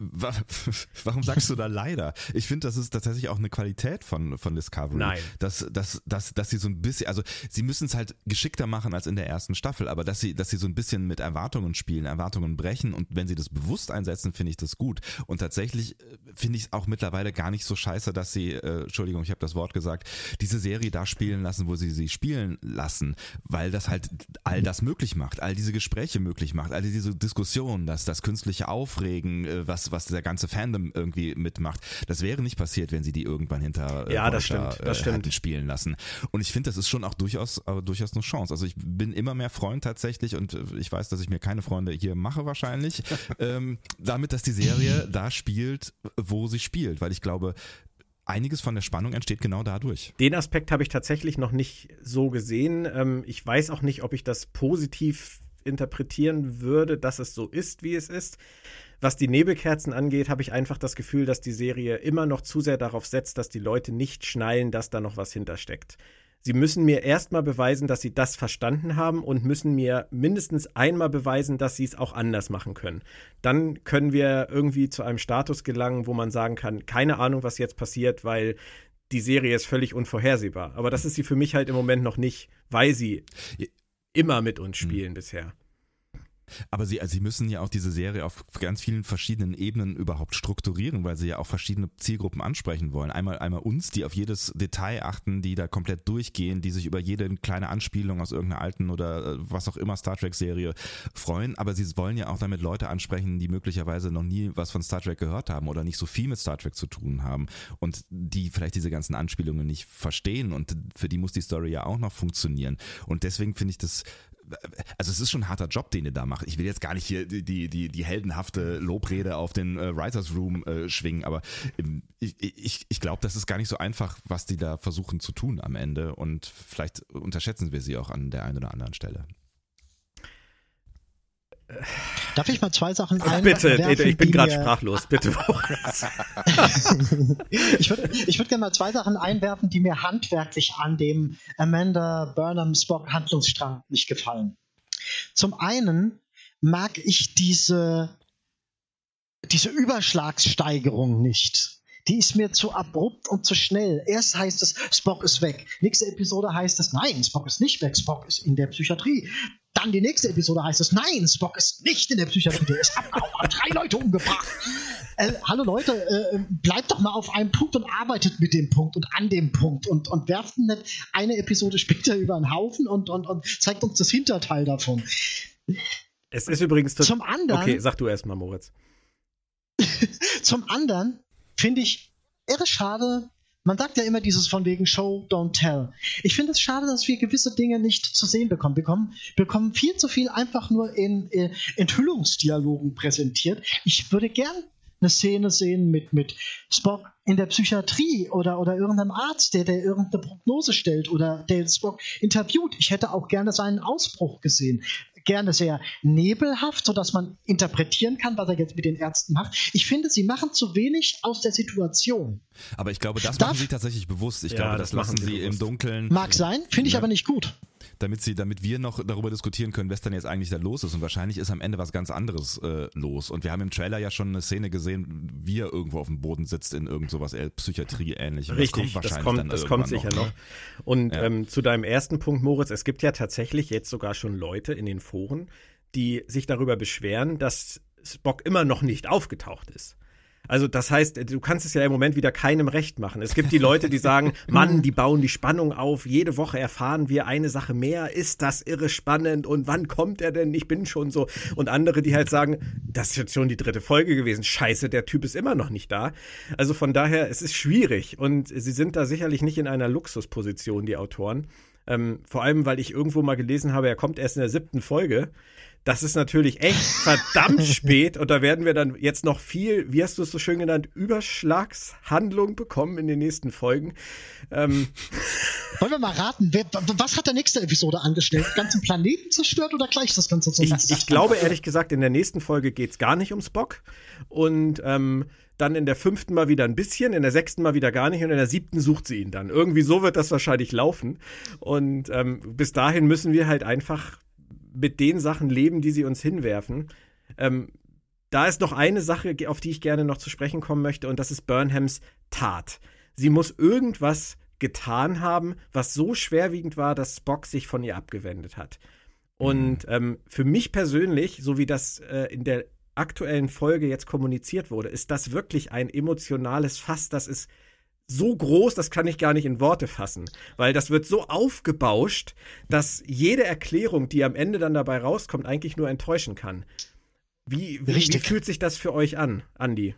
Warum sagst du da leider? Ich finde, das ist tatsächlich auch eine Qualität von, von Discovery.
Nein.
Dass, dass, dass, dass sie so ein bisschen, also sie müssen es halt geschickter machen als in der ersten Staffel, aber dass sie, dass sie so ein bisschen mit Erwartungen spielen, Erwartungen brechen und wenn sie das bewusst einsetzen, finde ich das gut. Und tatsächlich äh, finde ich es auch mittlerweile gar nicht so scheiße, dass sie, äh, Entschuldigung, ich habe das Wort gesagt, diese Serie da spielen lassen, wo sie sie spielen lassen, weil das halt all das möglich macht, all diese Gespräche möglich macht, all diese Diskussionen, das, das künstliche Aufregen, äh, was was, der ganze Fandom irgendwie mitmacht. Das wäre nicht passiert, wenn sie die irgendwann hinter
äh, ja, das stimmt, das
äh,
stimmt.
spielen lassen. Und ich finde, das ist schon auch durchaus, äh, durchaus eine Chance. Also ich bin immer mehr Freund tatsächlich und äh, ich weiß, dass ich mir keine Freunde hier mache wahrscheinlich, ähm, damit, dass die Serie da spielt, wo sie spielt, weil ich glaube, einiges von der Spannung entsteht genau dadurch.
Den Aspekt habe ich tatsächlich noch nicht so gesehen. Ähm, ich weiß auch nicht, ob ich das positiv interpretieren würde, dass es so ist, wie es ist. Was die Nebelkerzen angeht, habe ich einfach das Gefühl, dass die Serie immer noch zu sehr darauf setzt, dass die Leute nicht schnallen, dass da noch was hintersteckt. Sie müssen mir erstmal beweisen, dass sie das verstanden haben und müssen mir mindestens einmal beweisen, dass sie es auch anders machen können. Dann können wir irgendwie zu einem Status gelangen, wo man sagen kann, keine Ahnung, was jetzt passiert, weil die Serie ist völlig unvorhersehbar. Aber das ist sie für mich halt im Moment noch nicht, weil sie immer mit uns spielen mhm. bisher.
Aber sie, also sie müssen ja auch diese Serie auf ganz vielen verschiedenen Ebenen überhaupt strukturieren, weil sie ja auch verschiedene Zielgruppen ansprechen wollen. Einmal, einmal uns, die auf jedes Detail achten, die da komplett durchgehen, die sich über jede kleine Anspielung aus irgendeiner alten oder äh, was auch immer Star Trek Serie freuen. Aber sie wollen ja auch damit Leute ansprechen, die möglicherweise noch nie was von Star Trek gehört haben oder nicht so viel mit Star Trek zu tun haben und die vielleicht diese ganzen Anspielungen nicht verstehen und für die muss die Story ja auch noch funktionieren. Und deswegen finde ich das also es ist schon ein harter Job, den ihr da macht. Ich will jetzt gar nicht hier die, die, die heldenhafte Lobrede auf den äh, Writers Room äh, schwingen, aber ähm, ich, ich, ich glaube, das ist gar nicht so einfach, was die da versuchen zu tun am Ende und vielleicht unterschätzen wir sie auch an der einen oder anderen Stelle.
Darf ich mal zwei Sachen
einwerfen? Bitte, ich bin gerade sprachlos, bitte.
ich würde ich würd gerne mal zwei Sachen einwerfen, die mir handwerklich an dem Amanda Burnham Spock Handlungsstrang nicht gefallen. Zum einen mag ich diese, diese Überschlagssteigerung nicht die ist mir zu abrupt und zu schnell. Erst heißt es, Spock ist weg. Nächste Episode heißt es, nein, Spock ist nicht weg, Spock ist in der Psychiatrie. Dann die nächste Episode heißt es, nein, Spock ist nicht in der Psychiatrie, der ist abgehauen, hat drei Leute umgebracht. Äh, hallo Leute, äh, bleibt doch mal auf einem Punkt und arbeitet mit dem Punkt und an dem Punkt und, und werft nicht eine Episode später über einen Haufen und, und, und zeigt uns das Hinterteil davon.
Es ist übrigens
zum anderen.
Okay, sag du erstmal, Moritz.
zum anderen finde ich irre schade, man sagt ja immer dieses von wegen Show, don't tell. Ich finde es schade, dass wir gewisse Dinge nicht zu sehen bekommen. Wir bekommen, bekommen viel zu viel einfach nur in, in Enthüllungsdialogen präsentiert. Ich würde gern eine Szene sehen mit, mit Spock in der Psychiatrie oder, oder irgendeinem Arzt, der, der irgendeine Prognose stellt oder der Spock interviewt. Ich hätte auch gerne seinen Ausbruch gesehen gerne sehr nebelhaft, sodass man interpretieren kann, was er jetzt mit den Ärzten macht. Ich finde, sie machen zu wenig aus der Situation.
Aber ich glaube, das Darf, machen sie tatsächlich bewusst. Ich ja, glaube, das, das lassen sie, sie im Dunkeln.
Mag sein, finde ich ja. aber nicht gut
damit sie, damit wir noch darüber diskutieren können, was dann jetzt eigentlich da los ist. Und wahrscheinlich ist am Ende was ganz anderes äh, los. Und wir haben im Trailer ja schon eine Szene gesehen, wie er irgendwo auf dem Boden sitzt in irgend sowas äh, Psychiatrie ähnlich.
Richtig, das kommt, das kommt, das kommt sicher noch. noch. Und ja. ähm, zu deinem ersten Punkt, Moritz, es gibt ja tatsächlich jetzt sogar schon Leute in den Foren, die sich darüber beschweren, dass Spock immer noch nicht aufgetaucht ist. Also das heißt, du kannst es ja im Moment wieder keinem recht machen. Es gibt die Leute, die sagen, Mann, die bauen die Spannung auf. Jede Woche erfahren wir eine Sache mehr. Ist das irre spannend? Und wann kommt er denn? Ich bin schon so. Und andere, die halt sagen, das ist jetzt schon die dritte Folge gewesen. Scheiße, der Typ ist immer noch nicht da. Also von daher, es ist schwierig. Und sie sind da sicherlich nicht in einer Luxusposition, die Autoren. Ähm, vor allem, weil ich irgendwo mal gelesen habe, er kommt erst in der siebten Folge. Das ist natürlich echt verdammt spät und da werden wir dann jetzt noch viel, wie hast du es so schön genannt, Überschlagshandlung bekommen in den nächsten Folgen. Ähm.
Wollen wir mal raten, wer, was hat der nächste Episode angestellt? Ganzen Planeten zerstört oder gleich das Ganze
zusammen? Ich, ich glaube ehrlich gesagt, in der nächsten Folge geht es gar nicht um Spock und ähm, dann in der fünften mal wieder ein bisschen, in der sechsten mal wieder gar nicht und in der siebten sucht sie ihn dann. Irgendwie so wird das wahrscheinlich laufen. Und ähm, bis dahin müssen wir halt einfach mit den Sachen leben, die sie uns hinwerfen. Ähm, da ist noch eine Sache, auf die ich gerne noch zu sprechen kommen möchte, und das ist Burnhams Tat. Sie muss irgendwas getan haben, was so schwerwiegend war, dass Spock sich von ihr abgewendet hat. Und mhm. ähm, für mich persönlich, so wie das äh, in der aktuellen Folge jetzt kommuniziert wurde, ist das wirklich ein emotionales Fass, das ist so groß, das kann ich gar nicht in Worte fassen, weil das wird so aufgebauscht, dass jede Erklärung, die am Ende dann dabei rauskommt, eigentlich nur enttäuschen kann. Wie, wie, wie fühlt sich das für euch an, Andi?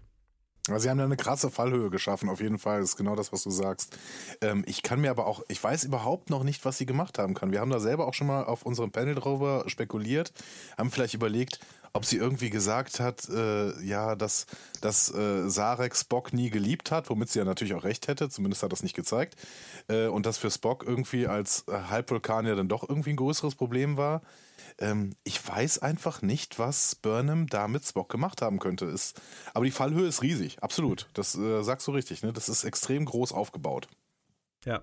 Also sie haben da eine krasse Fallhöhe geschaffen, auf jeden Fall. Das ist genau das, was du sagst. Ähm, ich kann mir aber auch, ich weiß überhaupt noch nicht, was sie gemacht haben kann. Wir haben da selber auch schon mal auf unserem Panel drüber spekuliert, haben vielleicht überlegt, ob sie irgendwie gesagt hat, äh, ja, dass, dass äh, Sarek Spock nie geliebt hat, womit sie ja natürlich auch recht hätte, zumindest hat das nicht gezeigt. Äh, und das für Spock irgendwie als Halbvulkanier dann doch irgendwie ein größeres Problem war. Ähm, ich weiß einfach nicht, was Burnham da mit Spock gemacht haben könnte. Ist, aber die Fallhöhe ist riesig, absolut. Das äh, sagst du richtig, ne? Das ist extrem groß aufgebaut.
Ja.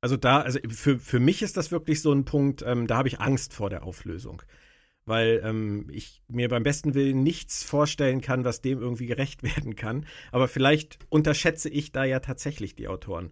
Also da, also für, für mich ist das wirklich so ein Punkt, ähm, da habe ich Angst vor der Auflösung weil ähm, ich mir beim besten Willen nichts vorstellen kann, was dem irgendwie gerecht werden kann. Aber vielleicht unterschätze ich da ja tatsächlich die Autoren.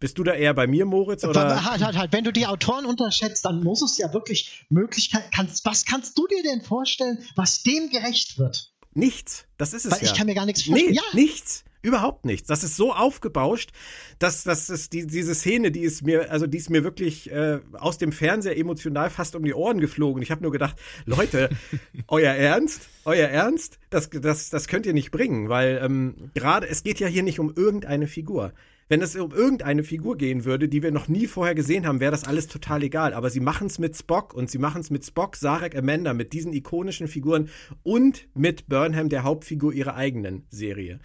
Bist du da eher bei mir, Moritz? Oder?
Halt, halt, halt. Wenn du die Autoren unterschätzt, dann muss es ja wirklich Möglichkeiten. Kannst, was kannst du dir denn vorstellen, was dem gerecht wird?
Nichts. Das ist es
Weil
ja.
ich kann mir gar nichts vorstellen. Nee,
ja. nichts. Überhaupt nichts. Das ist so aufgebauscht, dass, dass es die, diese Szene, die ist mir, also die ist mir wirklich äh, aus dem Fernseher emotional fast um die Ohren geflogen. Ich habe nur gedacht, Leute, euer Ernst? Euer Ernst? Das, das, das könnt ihr nicht bringen, weil ähm, gerade, es geht ja hier nicht um irgendeine Figur. Wenn es um irgendeine Figur gehen würde, die wir noch nie vorher gesehen haben, wäre das alles total egal. Aber sie machen es mit Spock und sie machen es mit Spock, Sarek, Amanda, mit diesen ikonischen Figuren und mit Burnham, der Hauptfigur ihrer eigenen Serie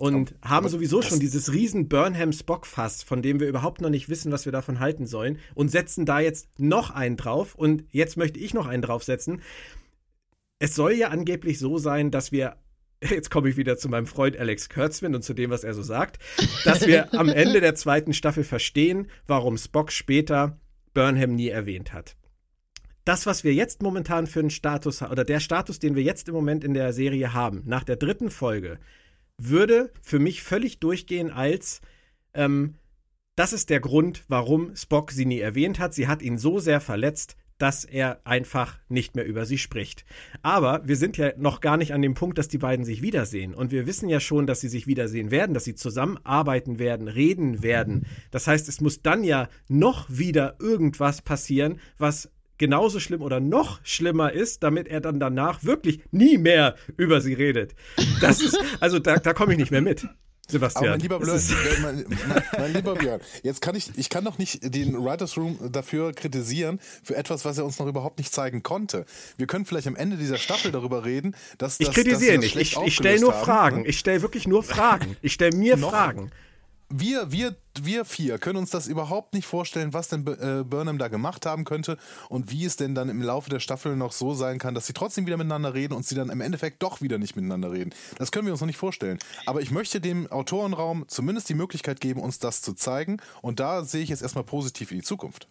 und aber, haben sowieso schon dieses riesen Burnham Spock Fass, von dem wir überhaupt noch nicht wissen, was wir davon halten sollen und setzen da jetzt noch einen drauf und jetzt möchte ich noch einen draufsetzen. Es soll ja angeblich so sein, dass wir jetzt komme ich wieder zu meinem Freund Alex Kurtzman und zu dem, was er so sagt, dass wir am Ende der zweiten Staffel verstehen, warum Spock später Burnham nie erwähnt hat. Das, was wir jetzt momentan für einen Status haben, oder der Status, den wir jetzt im Moment in der Serie haben, nach der dritten Folge, würde für mich völlig durchgehen als ähm, das ist der Grund, warum Spock sie nie erwähnt hat. Sie hat ihn so sehr verletzt, dass er einfach nicht mehr über sie spricht. Aber wir sind ja noch gar nicht an dem Punkt, dass die beiden sich wiedersehen. Und wir wissen ja schon, dass sie sich wiedersehen werden, dass sie zusammenarbeiten werden, reden werden. Das heißt, es muss dann ja noch wieder irgendwas passieren, was genauso schlimm oder noch schlimmer ist, damit er dann danach wirklich nie mehr über sie redet. Das ist, also da, da komme ich nicht mehr mit. Sebastian. Aber
mein lieber, Björn, mein, mein, mein, lieber Björn, jetzt kann ich, ich kann doch nicht den Writers Room dafür kritisieren, für etwas, was er uns noch überhaupt nicht zeigen konnte. Wir können vielleicht am Ende dieser Staffel darüber reden, dass
Ich kritisiere nicht, ich, ich stelle nur haben. Fragen. Ich stelle wirklich nur Fragen. Ich stelle mir Fragen
wir, wir, wir vier können uns das überhaupt nicht vorstellen, was denn äh, Burnham da gemacht haben könnte und wie es denn dann im Laufe der Staffel noch so sein kann, dass sie trotzdem wieder miteinander reden und sie dann im Endeffekt doch wieder nicht miteinander reden. Das können wir uns noch nicht vorstellen. Aber ich möchte dem Autorenraum zumindest die Möglichkeit geben, uns das zu zeigen und da sehe ich jetzt erstmal positiv in die Zukunft.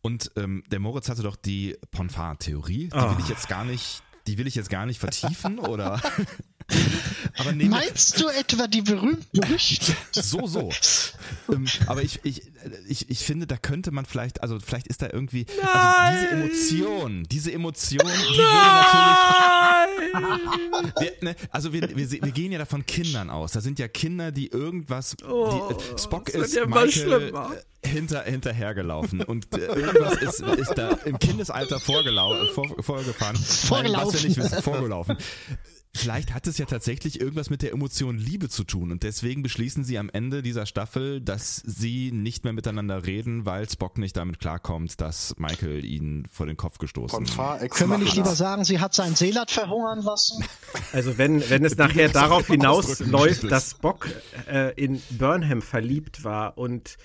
Und ähm, der Moritz hatte doch die Ponfar-Theorie, die oh. will ich jetzt gar nicht, die will ich jetzt gar nicht vertiefen oder
Meinst du etwa die berühmte berüchtigte?
So, so. ähm, aber ich, ich, ich, ich finde, da könnte man vielleicht, also vielleicht ist da irgendwie, Nein. also diese Emotion, diese Emotion, die würde natürlich. Wir, ne, also wir, wir, wir gehen ja da von Kindern aus. Da sind ja Kinder, die irgendwas. Oh, die, Spock ist ja Michael äh, hinter, hinterhergelaufen und äh, irgendwas ist, ist da im Kindesalter vorgelau vor, vorgefahren.
Vorgelaufen.
Was wir nicht wissen, vorgelaufen. Vielleicht hat es ja tatsächlich irgendwas mit der Emotion Liebe zu tun und deswegen beschließen sie am Ende dieser Staffel, dass sie nicht mehr miteinander reden, weil Spock nicht damit klarkommt, dass Michael ihn vor den Kopf gestoßen
hat. Können wir nicht lieber sagen, sie hat seinen Seelat verhungern lassen?
Also wenn, wenn es nachher darauf hinausläuft, dass Spock äh, in Burnham verliebt war und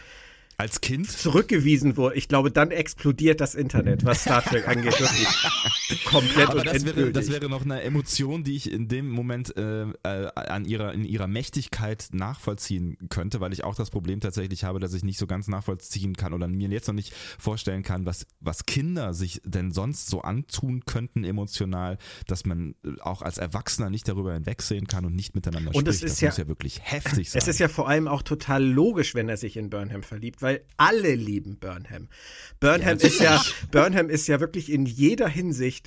als Kind
zurückgewiesen wurde. Ich glaube, dann explodiert das Internet, was Star Trek angeht. Wirklich. komplett
Aber
und
das wäre,
endgültig.
das wäre noch eine Emotion, die ich in dem Moment äh, äh, an ihrer, in ihrer Mächtigkeit nachvollziehen könnte, weil ich auch das Problem tatsächlich habe, dass ich nicht so ganz nachvollziehen kann oder mir jetzt noch nicht vorstellen kann, was, was Kinder sich denn sonst so antun könnten emotional, dass man auch als Erwachsener nicht darüber hinwegsehen kann und nicht miteinander
Und es
spricht.
ist
das
ja-
muss ja wirklich heftig sein.
Es ist ja vor allem auch total logisch, wenn er sich in Burnham verliebt, weil alle lieben Burnham. Burnham ist ja, Burnham ist ja wirklich in jeder Hinsicht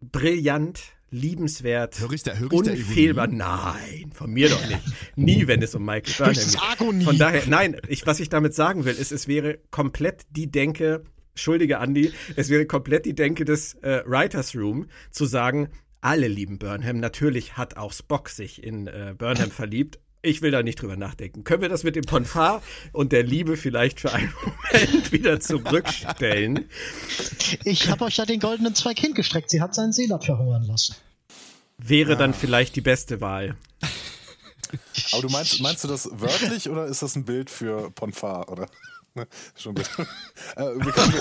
brillant, liebenswert,
Höre ich da- höre ich
unfehlbar. Nein, von mir doch nicht. Nie, wenn es um Michael Burnham geht. Von daher, nein, ich, was ich damit sagen will, ist, es wäre komplett die Denke, schuldige Andy, es wäre komplett die Denke des äh, Writers Room, zu sagen, alle lieben Burnham. Natürlich hat auch Spock sich in äh, Burnham verliebt. Ich will da nicht drüber nachdenken. Können wir das mit dem Ponfar und der Liebe vielleicht für einen Moment wieder zurückstellen?
Ich habe euch ja den goldenen Zweig hingestreckt. Sie hat seinen Seelat verhungern lassen.
Wäre dann vielleicht die beste Wahl.
Aber du meinst, meinst du das wörtlich oder ist das ein Bild für Ponfar? Oder? Schon gut. äh, wir, können,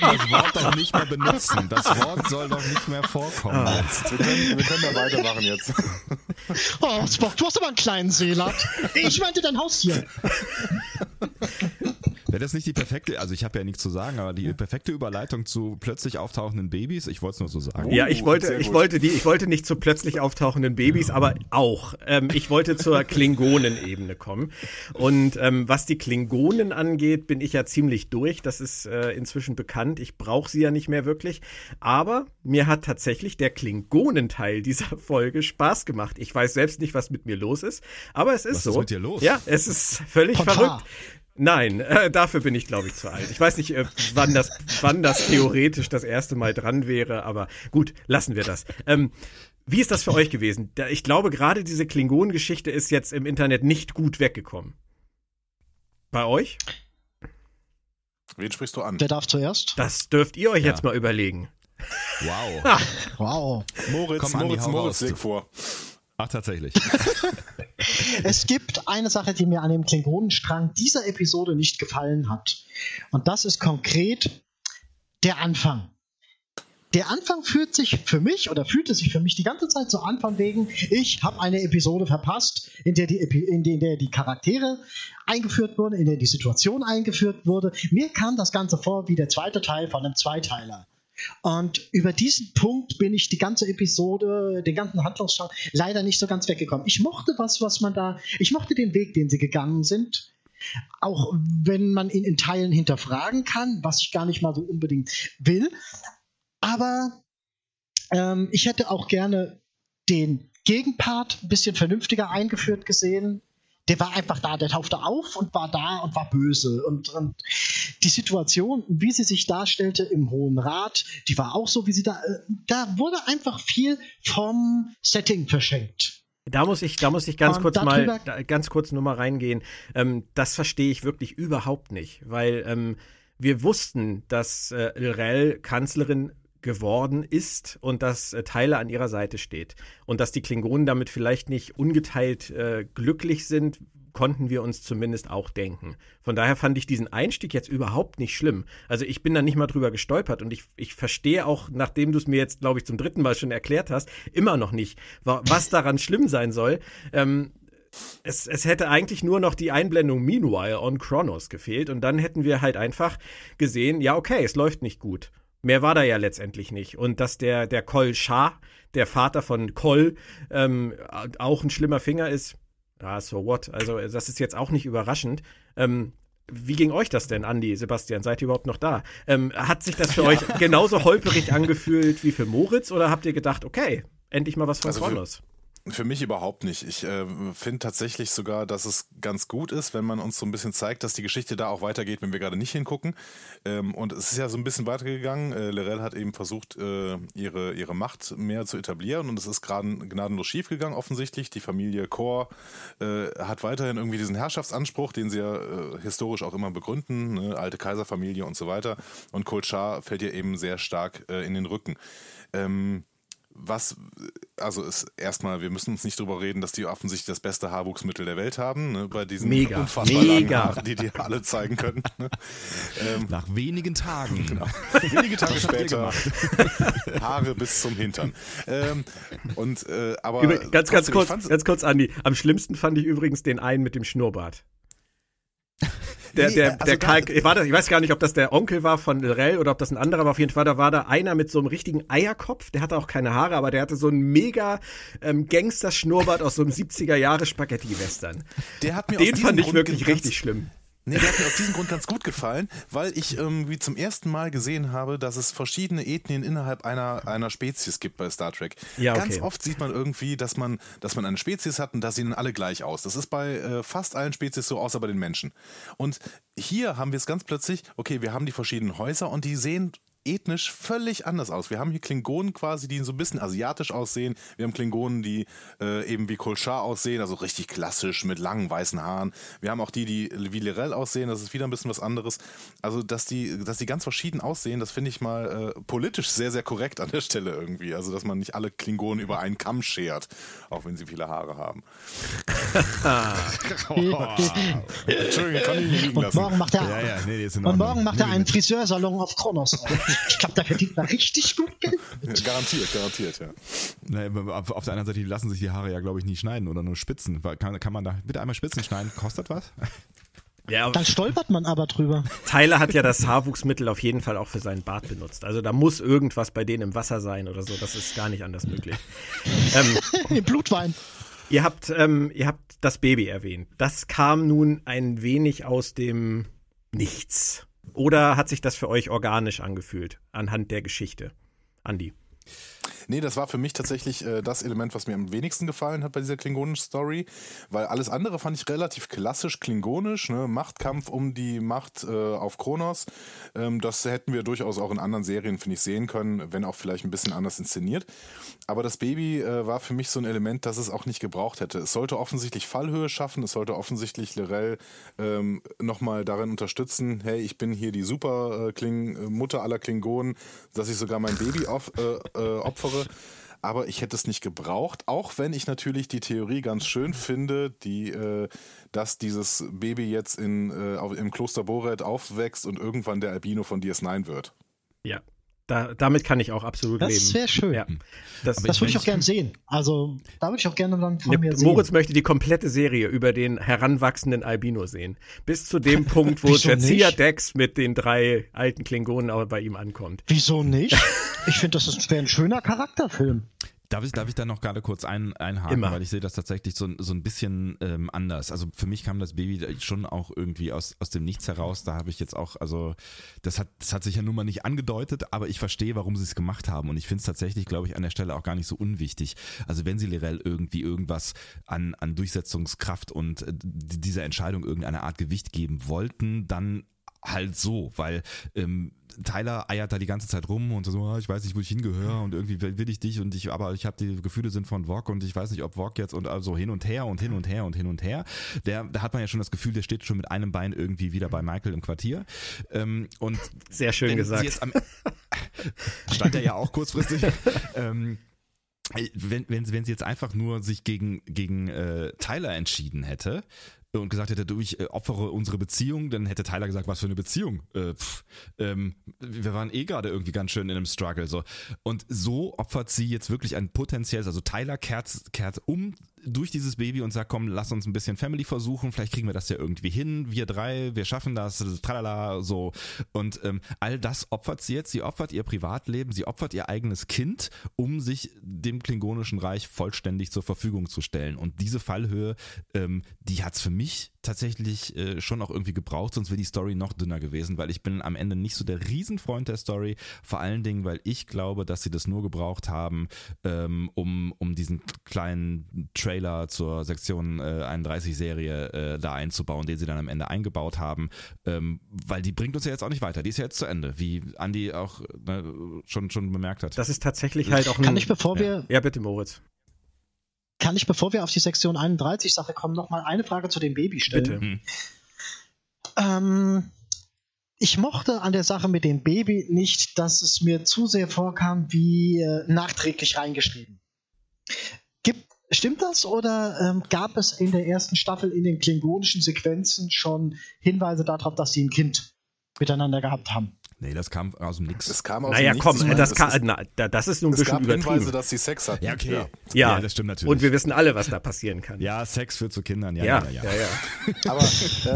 das Wort doch nicht mehr benutzen. Das Wort soll doch nicht mehr vorkommen.
Ah.
jetzt.
wir, können, wir können da weitermachen jetzt.
Oh, Spock, du hast aber einen kleinen Seelat. Ich meinte dein Haustier.
Wäre das nicht die perfekte, also ich habe ja nichts zu sagen, aber die perfekte Überleitung zu plötzlich auftauchenden Babys? Ich wollte es nur so sagen.
Ja, ich wollte,
sehr
ich wollte die, ich wollte nicht zu plötzlich auftauchenden Babys, aber auch. Ähm, ich wollte zur Klingonenebene kommen. Und ähm, was die Klingonen angeht, bin ich ja ziemlich durch. Das ist äh, inzwischen bekannt. Ich brauche sie ja nicht mehr wirklich. Aber mir hat tatsächlich der Klingonenteil dieser Folge Spaß gemacht. Ich weiß selbst nicht, was mit mir los ist, aber es ist
Was
so.
ist mit dir los?
Ja, es ist völlig
Pontar.
verrückt. Nein, äh, dafür bin ich, glaube ich, zu alt. Ich weiß nicht, äh, wann, das, wann das theoretisch das erste Mal dran wäre, aber gut, lassen wir das. Ähm, wie ist das für euch gewesen? Ich glaube, gerade diese Klingonen-Geschichte ist jetzt im Internet nicht gut weggekommen. Bei euch?
Wen sprichst du an?
Wer darf zuerst?
Das dürft ihr euch
Ja.
jetzt mal überlegen.
Wow.
Wow.
Moritz,
Komm, Andi,
Moritz, Moritz, leg vor.
Ach, tatsächlich.
Es gibt eine Sache, die mir an dem Klingonenstrang dieser Episode nicht gefallen hat. Und das ist konkret der Anfang. Der Anfang fühlt sich für mich oder fühlte sich für mich die ganze Zeit so an von wegen, ich habe eine Episode verpasst, in der, die, in der- in der die Charaktere eingeführt wurden, in der die Situation eingeführt wurde. Mir kam das Ganze vor wie der zweite Teil von einem Zweiteiler. Und über diesen Punkt bin ich die ganze Episode, den ganzen Handlungsstrang leider nicht so ganz weggekommen. Ich mochte was, was man da, ich mochte den Weg, den sie gegangen sind. Auch wenn man ihn in Teilen hinterfragen kann, was ich gar nicht mal so unbedingt will. Aber ähm, ich hätte auch gerne den Gegenpart ein bisschen vernünftiger eingeführt gesehen. Der war einfach da, der tauchte auf und war da und war böse. Und, und die Situation, wie sie sich darstellte im Hohen Rat, die war auch so, wie sie da. äh, Da wurde einfach viel vom Setting verschenkt.
Da muss ich, da muss ich ganz
Und
kurz mal, da, ganz kurz nur mal reingehen. Ähm, das verstehe ich wirklich überhaupt nicht, weil ähm, wir wussten, dass äh, Lorel Kanzlerin geworden ist und dass äh, Tyler an ihrer Seite steht und dass die Klingonen damit vielleicht nicht ungeteilt äh, glücklich sind, konnten wir uns zumindest auch denken. Von daher fand ich diesen Einstieg jetzt überhaupt nicht schlimm. Also ich bin da nicht mal drüber gestolpert und ich, ich verstehe auch, nachdem du es mir jetzt, glaube ich, zum dritten Mal schon erklärt hast, immer noch nicht, wa- was daran schlimm sein soll. Ähm, es, es hätte eigentlich nur noch die Einblendung Meanwhile on Kronos gefehlt und dann hätten wir halt einfach gesehen, ja, okay, es läuft nicht gut. Mehr war da ja letztendlich nicht. Und dass der, der Kol Shah, der Vater von Kol, ähm, auch ein schlimmer Finger ist, ja, so what? Also, das ist jetzt auch nicht überraschend. Ähm, wie ging euch das denn, Andi, Sebastian? Seid ihr überhaupt noch da? Ähm, hat sich das für euch genauso holperig angefühlt wie für Moritz oder habt ihr gedacht, okay, endlich mal was von
Also für-
Kronos?
Für mich überhaupt nicht. Ich äh, finde tatsächlich sogar, dass es ganz gut ist, wenn man uns so ein bisschen zeigt, dass die Geschichte da auch weitergeht, wenn wir gerade nicht hingucken. Ähm, und es ist ja so ein bisschen weitergegangen. Äh, Lorel hat eben versucht, äh, ihre, ihre Macht mehr zu etablieren und es ist gerade gnadenlos schiefgegangen offensichtlich. Die Familie Kor äh, hat weiterhin irgendwie diesen Herrschaftsanspruch, den sie ja äh, historisch auch immer begründen, ne? alte Kaiserfamilie und so weiter. Und Kolchar fällt ihr eben sehr stark äh, in den Rücken. Ähm, was, also ist erstmal, wir müssen uns nicht drüber reden, dass die offensichtlich das beste Haarwuchsmittel der Welt haben, ne, bei diesen
Mega,
unfassbar
mega.
langen Haaren, die die alle zeigen können. Ne? Ähm,
Nach wenigen Tagen.
Genau. Wenige Tage später Haare bis zum Hintern. Ähm, und äh, aber
Über, ganz, ganz kurz, ganz kurz, Andi. Am schlimmsten fand ich übrigens den einen mit dem Schnurrbart. Der,
Nee,
der,
also
der Karl, war das, ich weiß gar nicht, ob das der Onkel war von Lorel oder ob das ein anderer war. Auf jeden Fall, da war da einer mit so einem richtigen Eierkopf. Der hatte auch keine Haare, aber der hatte so einen mega ähm, Gangster-Schnurrbart aus so einem 70er-Jahre-Spaghetti-Western.
der hat mir aus
Den fand ich
Grund
wirklich richtig schlimm.
Nee, der hat mir aus diesem Grund ganz gut gefallen, weil ich irgendwie zum ersten Mal gesehen habe, dass es verschiedene Ethnien innerhalb einer, einer Spezies gibt bei Star Trek.
Ja, okay.
Ganz oft sieht man irgendwie, dass man, dass man eine Spezies hat und da sehen alle gleich aus. Das ist bei äh, fast allen Spezies so, außer bei den Menschen. Und hier haben wir es ganz plötzlich, okay, wir haben die verschiedenen Häuser und die sehen ethnisch völlig anders aus. Wir haben hier Klingonen quasi, die so ein bisschen asiatisch aussehen. Wir haben Klingonen, die äh, eben wie Kolchar aussehen, also richtig klassisch mit langen weißen Haaren. Wir haben auch die, die wie Lirel aussehen, das ist wieder ein bisschen was anderes. Also, dass die, dass die ganz verschieden aussehen, das finde ich mal äh, politisch sehr, sehr korrekt an der Stelle irgendwie. Also, dass man nicht alle Klingonen über einen Kamm schert, auch wenn sie viele Haare haben. Entschuldigung, kann ich nicht liegen
Und
lassen.
morgen macht er,
Ja, ja, nee,
und morgen macht er einen. Friseursalon auf Kronos. Ich glaube, da verdient man richtig gut Geld.
Garantiert, garantiert, ja.
Nee, auf, auf der anderen Seite, die lassen sich die Haare ja, glaube ich, nie schneiden oder nur spitzen. Kann, kann man da bitte einmal Spitzen schneiden? Kostet was?
Ja,
Dann stolpert man aber drüber.
Tyler hat ja das Haarwuchsmittel auf jeden Fall auch für seinen Bart benutzt. Also da muss irgendwas bei denen im Wasser sein oder so. Das ist gar nicht anders möglich. ähm,
Im Blutwein.
Ihr habt, ähm, ihr habt das Baby erwähnt. Das kam nun ein wenig aus dem Nichts. Oder hat sich das für euch organisch angefühlt anhand der Geschichte? Andi.
Nee, das war für mich tatsächlich äh, das Element, was mir am wenigsten gefallen hat bei dieser Klingonen-Story, weil alles andere fand ich relativ klassisch klingonisch, ne? Machtkampf um die Macht äh, auf Kronos. Ähm, das hätten wir durchaus auch in anderen Serien, finde ich, sehen können, wenn auch vielleicht ein bisschen anders inszeniert. Aber das Baby äh, war für mich so ein Element, das es auch nicht gebraucht hätte. Es sollte offensichtlich Fallhöhe schaffen, es sollte offensichtlich Lorel ähm, nochmal darin unterstützen, hey, ich bin hier die super äh, Kling äh, Mutter aller Klingonen, dass ich sogar mein Baby auf, äh, opfere. Aber ich hätte es nicht gebraucht, auch wenn ich natürlich die Theorie ganz schön finde, die, äh, dass dieses Baby jetzt in, äh, im Kloster Boret aufwächst und irgendwann der Albino von DS9 wird.
Ja. Da, damit kann ich auch absolut
Das
leben.
wäre schön.
Ja. Das,
Das würde ich auch
Ich-
gern sehen. Also, da würde ich auch gerne dann von
Ja,
mir sehen.
Moritz möchte die komplette Serie über den heranwachsenden Albino sehen. Bis zu dem Punkt, wo Jadzia? Dex mit den drei alten Klingonen auch bei ihm ankommt.
Wieso nicht? Ich finde, das ist- wäre ein schöner Charakterfilm.
Darf ich, darf ich da noch gerade kurz ein, einhaken,
Immer.
weil ich sehe das tatsächlich so, so ein bisschen ähm, anders. Also für mich kam das Baby schon auch irgendwie aus, aus dem Nichts heraus. Da habe ich jetzt auch, also das hat, das hat sich ja nun mal nicht angedeutet, aber ich verstehe, warum sie es gemacht haben. Und ich finde es tatsächlich, glaube ich, an der Stelle auch gar nicht so unwichtig. Also wenn sie Lirel irgendwie irgendwas an, an Durchsetzungskraft und äh, dieser Entscheidung irgendeine Art Gewicht geben wollten, dann halt so, weil ähm, Tyler eiert da die ganze Zeit rum und so, ah, ich weiß nicht, wo ich hingehöre und irgendwie will ich dich und ich, aber ich habe die Gefühle sind von Vog und ich weiß nicht, ob Vog jetzt und also hin und her und hin und her und hin und her. Der, da hat man ja schon das Gefühl, der steht schon mit einem Bein irgendwie wieder bei Michael im Quartier. Ähm, und
Sehr schön gesagt.
Sie am, stand er ja auch kurzfristig. ähm, wenn, wenn, wenn sie jetzt einfach nur sich gegen, gegen äh, Tyler entschieden hätte und gesagt hätte, du, ich äh, opfere unsere Beziehung, dann hätte Tyler gesagt, was für eine Beziehung? Äh, pff, ähm, wir waren eh gerade irgendwie ganz schön in einem Struggle. So. Und so opfert sie jetzt wirklich ein potenzielles, also Tyler kehrt, kehrt um durch dieses Baby und sagt, komm, lass uns ein bisschen Family versuchen, vielleicht kriegen wir das ja irgendwie hin, wir drei, wir schaffen das, tralala, so. Und ähm, all das opfert sie jetzt, sie opfert ihr Privatleben, sie opfert ihr eigenes Kind, um sich dem Klingonischen Reich vollständig zur Verfügung zu stellen. Und diese Fallhöhe, ähm, die hat's für mich tatsächlich äh, schon auch irgendwie gebraucht, sonst wäre die Story noch dünner gewesen, weil ich bin am Ende nicht so der Riesenfreund der Story, vor allen Dingen, weil ich glaube, dass sie das nur gebraucht haben, ähm, um, um diesen kleinen Trailer zur Sektion äh, 31 Serie äh, da einzubauen, den sie dann am Ende eingebaut haben, ähm, weil die bringt uns ja jetzt auch nicht weiter, die ist ja jetzt zu Ende, wie Andi auch ne, schon, schon bemerkt hat.
Das ist tatsächlich halt auch ein.
Kann ich, bevor
ja.
wir,
ja, bitte, Moritz.
Kann ich, bevor wir auf die Sektion 31 Sache kommen, noch mal eine Frage zu dem Baby stellen?
Bitte.
Hm.
Ähm, ich mochte an der Sache mit dem Baby nicht, dass es mir zu sehr vorkam wie äh, nachträglich reingeschrieben. Gibt, stimmt das oder ähm, gab es in der ersten Staffel in den klingonischen Sequenzen schon Hinweise darauf, dass sie ein Kind miteinander gehabt haben?
Nee, das kam aus dem Nix.
Das kam aus
Naja,
dem
komm,
Nichts. Ich meine,
das,
es
kann,
ist-
na, da- das ist nun ein
Es
bisschen
gab Hinweise,
übertrieben.
dass sie Sex hatten.
Ja, okay.
Ja.
Ja, das stimmt natürlich.
Und wir wissen alle, was da passieren kann.
ja, Sex führt zu Kindern, ja,
ja,
ja,
ja.
ja.
ja.
Aber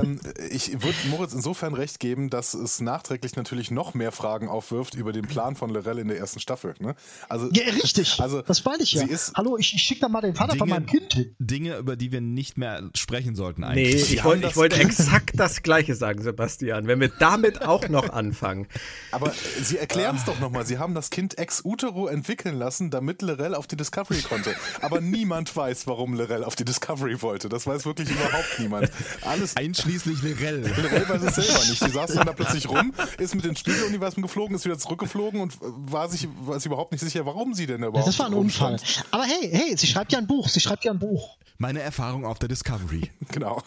ähm, ich würde Moritz insofern recht geben, dass es nachträglich natürlich noch mehr Fragen aufwirft über den Plan von Lorel in der ersten Staffel. Ne? Also,
Ja, richtig.
Also,
das meine ich ja.
sie ist-
Hallo, ich, ich schicke da mal den Vater von
Dinge-
meinem Kind hin.
Dinge, über die wir nicht mehr sprechen sollten
Nee,
eigentlich.
Sie
ich, wollte,
das-
ich wollte exakt das Gleiche sagen, Sebastian. Wenn wir damit auch noch anfangen.
Aber Sie erklären es doch nochmal. Sie haben das Kind ex utero entwickeln lassen, damit Lorel auf die Discovery konnte. Aber niemand weiß, warum Lorel auf die Discovery wollte. Das weiß wirklich überhaupt niemand. Alles.
Einschließlich Lirel.
Lorel weiß es selber nicht. Die saß dann da plötzlich rum, ist mit dem Spiegeluniversum geflogen, ist wieder zurückgeflogen und war sich, war sich überhaupt nicht sicher, warum sie denn da überhaupt
Das war ein Unfall. Aber hey, hey, sie schreibt ja ein Buch. Sie schreibt ja ein Buch.
Meine Erfahrung auf der Discovery.
Genau.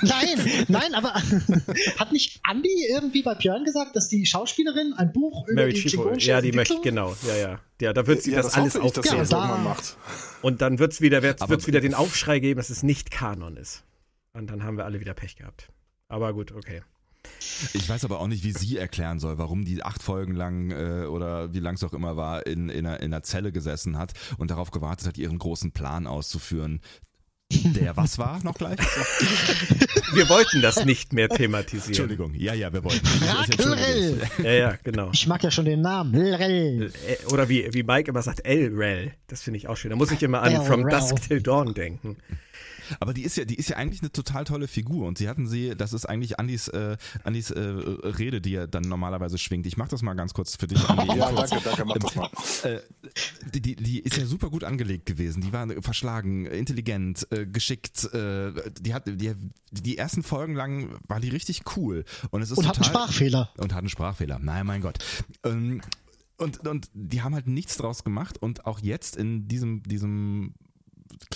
Nein, nein, aber hat nicht Andy irgendwie bei Björn gesagt, dass die Schauspielerin ein Buch über
Mary
die
ja, die möchte, genau, ja, ja. Ja, da wird sie
ja,
das, alles
hoffe ich,
aufklären.
das
Ja,
macht.
Und dann wird es wieder, wird's, wird's wieder den Aufschrei geben, dass es nicht Kanon ist. Und dann haben wir alle wieder Pech gehabt. Aber gut, okay.
Ich weiß aber auch nicht, wie sie erklären soll, warum die acht Folgen lang äh, oder wie lang es auch immer war, in, in, einer, in einer Zelle gesessen hat und darauf gewartet hat, ihren großen Plan auszuführen. Der was war noch gleich?
Wir wollten das nicht mehr thematisieren.
Entschuldigung. Ja, ja, wir wollten.
Lorel.
mich.
Ja, ja, genau.
Ich mag ja schon den Namen. Lorel.
Äh, Oder wie, wie Mike immer sagt, El-Rel. Das finde ich auch schön. Da muss ich immer an From. Dusk Till Dawn denken.
Aber die ist ja, die ist ja eigentlich eine total tolle Figur und sie hatten sie, das ist eigentlich Andis, äh, Andis äh, Rede, die er dann normalerweise schwingt. Ich mach das mal ganz kurz für dich, Andi.
Ja,
kurz.
danke, danke, mach das mal.
Äh, die, die, die ist ja super gut angelegt gewesen. Die war verschlagen, intelligent, äh, geschickt. Äh, die hat die, die ersten Folgen lang war die richtig cool und es ist
Und hat einen
total
Sprachfehler.
und hat einen Sprachfehler. Nein, mein Gott. Ähm, und, und die haben halt nichts draus gemacht und auch jetzt in diesem, diesem,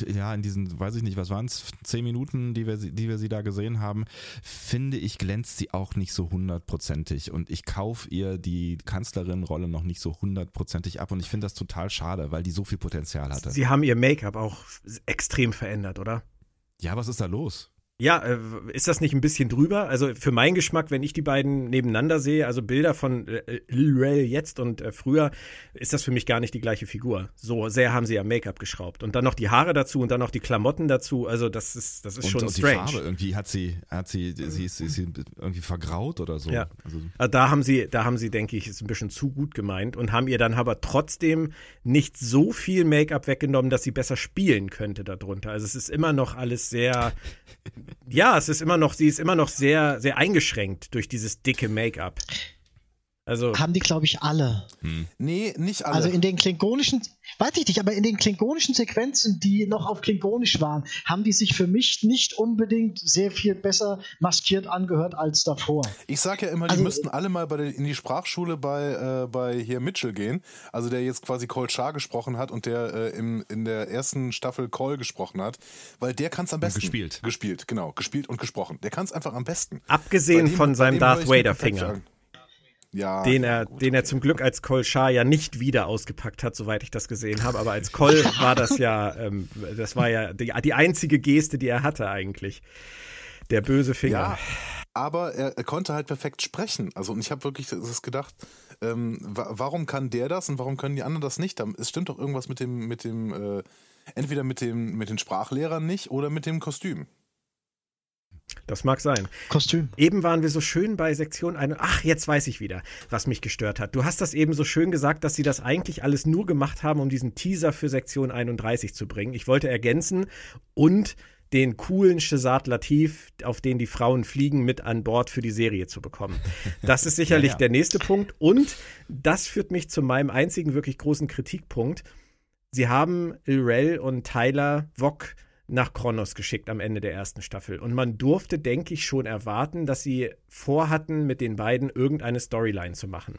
ja, in diesen, weiß ich nicht, was waren es, zehn Minuten, die wir, sie- die wir sie da gesehen haben, finde ich, glänzt sie auch nicht so hundertprozentig und ich kaufe ihr die Kanzlerin-Rolle noch nicht so hundertprozentig ab und ich finde das total schade, weil die so viel Potenzial hatte.
Sie haben ihr Make-up auch extrem verändert, oder?
Ja, was ist da los?
Ja, äh, ist das nicht ein bisschen drüber? Also für meinen Geschmack, wenn ich die beiden nebeneinander sehe, also Bilder von äh, Lorel jetzt und äh, früher, ist das für mich gar nicht die gleiche Figur. So sehr haben sie ja Make-up geschraubt. Und dann noch die Haare dazu und dann noch die Klamotten dazu. Also das ist, das ist
Und,
schon
und die
strange.
Farbe irgendwie hat sie, hat sie, sie ist, ist sie irgendwie vergraut oder so.
Ja.
Also,
Also da haben sie, da haben sie, denke ich, ist ein bisschen zu gut gemeint und haben ihr dann aber trotzdem nicht so viel Make-up weggenommen, dass sie besser spielen könnte darunter. Also es ist immer noch alles sehr, ja, es ist immer noch, sie ist immer noch sehr, sehr eingeschränkt durch dieses dicke Make-up. Also
Haben die, glaube ich, alle.
Nee, nicht alle.
Also in den klingonischen, weiß ich nicht, aber in den klingonischen Sequenzen, die noch auf klingonisch waren, haben die sich für mich nicht unbedingt sehr viel besser maskiert angehört als davor.
Ich sag ja immer, die
Also,
müssten alle mal bei der, in die Sprachschule bei, äh, bei hier Mitchell gehen. Also der jetzt quasi Cole Char gesprochen hat und der äh, im, in der ersten Staffel Cole gesprochen hat. Weil der kann es am besten.
gespielt.
Gespielt, genau. Gespielt und gesprochen. Der kann es einfach am besten.
abgesehen
dem-
von seinem Darth
ich Ja,
Den er,
gut,
den er zum Glück als Col Shah ja nicht wieder ausgepackt hat, soweit ich das gesehen habe. Aber als Col war das ja, ähm, das war ja die, die einzige Geste, die er hatte eigentlich. Der böse Finger.
Ja, aber er, er konnte halt perfekt sprechen. Also und ich habe wirklich das gedacht, ähm, wa warum kann der das und warum können die anderen das nicht? Es stimmt doch irgendwas mit dem, mit dem, äh, entweder mit dem, mit den Sprachlehrern nicht oder mit dem Kostüm.
Das mag sein.
Kostüm.
Eben waren wir so schön bei Sektion 1. Ach, jetzt weiß ich wieder, was mich gestört hat. Du hast das eben so schön gesagt, dass sie das eigentlich alles nur gemacht haben, um diesen Teaser für Sektion 31 zu bringen. Ich wollte ergänzen und den coolen Shazad Latif, auf den die Frauen fliegen, mit an Bord für die Serie zu bekommen. Das ist sicherlich
Ja, ja.
der nächste Punkt. Und das führt mich zu meinem einzigen wirklich großen Kritikpunkt. Sie haben Lorel und Tyler Wok nach Kronos geschickt am Ende der ersten Staffel. Und man durfte, denke ich, schon erwarten, dass sie vorhatten, mit den beiden irgendeine Storyline zu machen.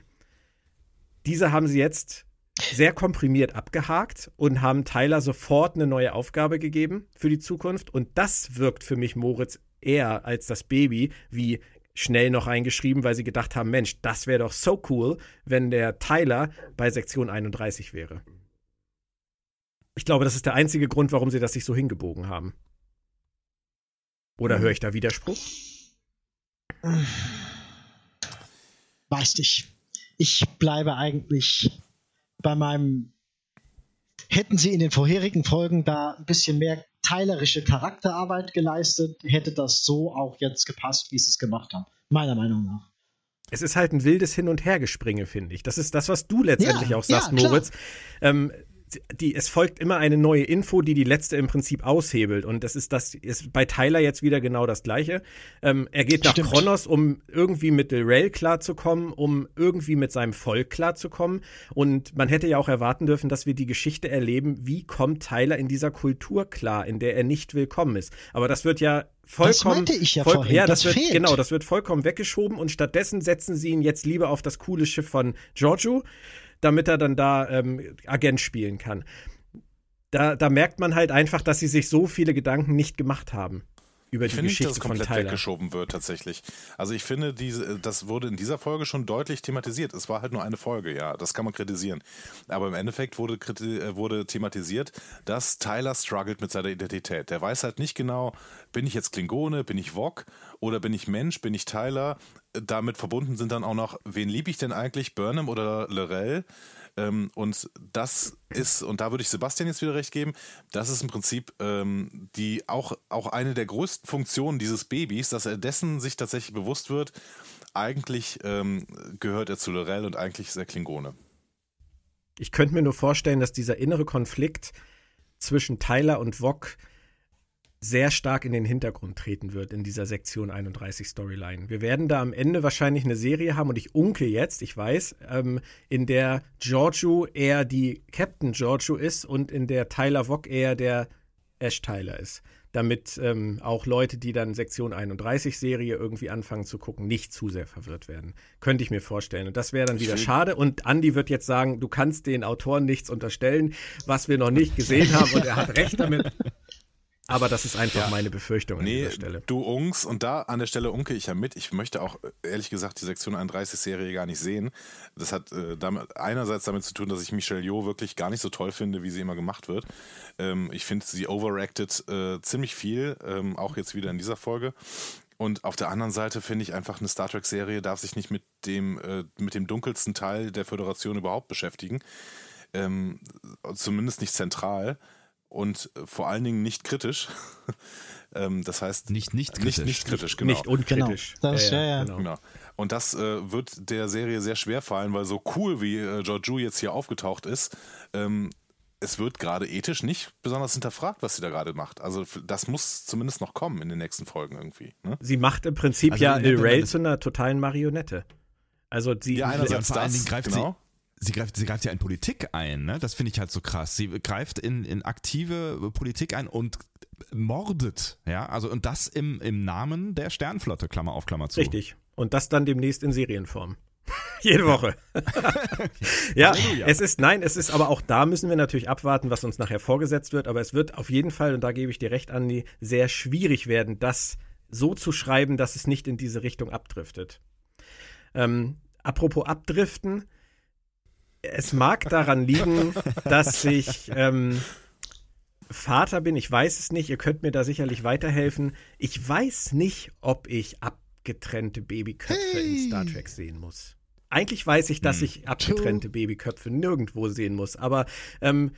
Diese haben sie jetzt sehr komprimiert abgehakt und haben Tyler sofort eine neue Aufgabe gegeben für die Zukunft. Und das wirkt für mich, Moritz, eher als das Baby wie schnell noch eingeschrieben, weil sie gedacht haben, Mensch, das wäre doch so cool, wenn der Tyler bei Sektion 31 wäre. Ich glaube, das ist der einzige Grund, warum sie das sich so hingebogen haben. Oder höre ich da Widerspruch?
Weiß nicht. Ich bleibe eigentlich bei meinem. Hätten sie in den vorherigen Folgen da ein bisschen mehr teilerische Charakterarbeit geleistet, hätte das so auch jetzt gepasst, wie sie es gemacht haben. Meiner Meinung nach.
Es ist halt ein wildes Hin- und Hergespringe, finde ich. Das ist das, was du letztendlich
Ja,
auch sagst,
ja.
Moritz. Ähm, die, es folgt immer eine neue Info, die die letzte im Prinzip aushebelt. Und das ist das ist bei Tyler jetzt wieder genau das Gleiche. Ähm, er geht nach
Stimmt.
Kronos, um irgendwie mit Del Rail klarzukommen, um irgendwie mit seinem Volk klarzukommen. Und man hätte ja auch erwarten dürfen, dass wir die Geschichte erleben, wie kommt Tyler in dieser Kultur klar, in der er nicht willkommen ist. Aber das wird ja vollkommen.
meinte ich ja
voll,
vorhin,
Ja, das,
das
wird
fehlt.
genau, das wird vollkommen weggeschoben und stattdessen setzen sie ihn jetzt lieber auf das coole Schiff von Giorgio, damit er dann da ähm, Agent spielen kann. Da, da merkt man halt einfach, dass sie sich so viele Gedanken nicht gemacht haben über
Ich
die
finde nicht, dass
Geschichte
es
von
komplett
Tyler.
weggeschoben wird, tatsächlich. Also ich finde, diese, das wurde in dieser Folge schon deutlich thematisiert. Es war halt nur eine Folge, ja, das kann man kritisieren. Aber im Endeffekt wurde, äh, wurde thematisiert, dass Tyler struggelt mit seiner Identität. Der weiß halt nicht genau, bin ich jetzt Klingone, bin ich Wok oder bin ich Mensch, bin ich Tyler? Damit verbunden sind dann auch noch, wen liebe ich denn eigentlich, Burnham oder Lorel? Ähm, und das ist, und da würde ich Sebastian jetzt wieder recht geben, das ist im Prinzip ähm, die auch, auch eine der größten Funktionen dieses Babys, dass er dessen sich tatsächlich bewusst wird, eigentlich ähm, gehört er zu Lorel und eigentlich ist er Klingone.
Ich könnte mir nur vorstellen, dass dieser innere Konflikt zwischen Tyler und Wok sehr stark in den Hintergrund treten wird in dieser Sektion 31 Storyline. Wir werden da am Ende wahrscheinlich eine Serie haben und ich unke jetzt, ich weiß, ähm, in der Giorgio eher die Captain Giorgio ist und in der Tyler Wok eher der Ash Tyler ist. Damit ähm, auch Leute, die dann Sektion 31 Serie irgendwie anfangen zu gucken, nicht zu sehr verwirrt werden. Könnte ich mir vorstellen. Und das wäre dann wieder schade. Und Andy wird jetzt sagen, du kannst den Autoren nichts unterstellen, was wir noch nicht gesehen haben. Und er hat recht damit. Aber das ist einfach
Ja.
meine Befürchtung an
Nee,
dieser Stelle.
du Ungs, und da an der Stelle unke ich ja mit. Ich möchte auch ehrlich gesagt die Sektion 31-Serie gar nicht sehen. Das hat äh, damit, einerseits damit zu tun, dass ich Michelle Yeoh wirklich gar nicht so toll finde, wie sie immer gemacht wird. Ähm, ich finde, sie overacted äh, ziemlich viel, ähm, auch jetzt wieder in dieser Folge. Und auf der anderen Seite finde ich einfach, eine Star Trek-Serie darf sich nicht mit dem, äh, mit dem dunkelsten Teil der Föderation überhaupt beschäftigen. Ähm, zumindest nicht zentral und äh, vor allen Dingen nicht kritisch. ähm, das heißt,
Nicht nicht kritisch.
nicht, nicht kritisch, genau.
Nicht unkritisch.
Genau. Das- ja, ja.
Genau.
Genau. Und das äh, wird der Serie sehr schwer fallen, weil so cool wie äh, Giorgio jetzt hier aufgetaucht ist, ähm, es wird gerade ethisch nicht besonders hinterfragt, was sie da gerade macht. Also das muss zumindest noch kommen in den nächsten Folgen irgendwie. Ne?
Sie macht im Prinzip
Also
ja Rail zu einer totalen Marionette. Also sie,
Ja,
Ja,
einerseits
und vor allen
das,
Dingen greift
genau.
sie, sie greift, sie greift ja in Politik ein, ne? Das finde ich halt so krass. Sie greift in, in aktive Politik ein und mordet, ja, also und das im, im Namen der Sternflotte, Klammer auf, Klammer zu.
Richtig. Und das dann demnächst in Serienform. Jede Woche. ja, es ist, nein, es ist, aber auch da müssen wir natürlich abwarten, was uns nachher vorgesetzt wird. Aber es wird auf jeden Fall, und da gebe ich dir recht, Andi, sehr schwierig werden, das so zu schreiben, dass es nicht in diese Richtung abdriftet. Ähm, apropos abdriften, es mag daran liegen, dass ich ähm, Vater bin, ich weiß es nicht, ihr könnt mir da sicherlich weiterhelfen. Ich weiß nicht, ob ich abgetrennte Babyköpfe in Star Trek sehen muss. Eigentlich weiß ich, dass ich abgetrennte Babyköpfe nirgendwo sehen muss, aber ähm,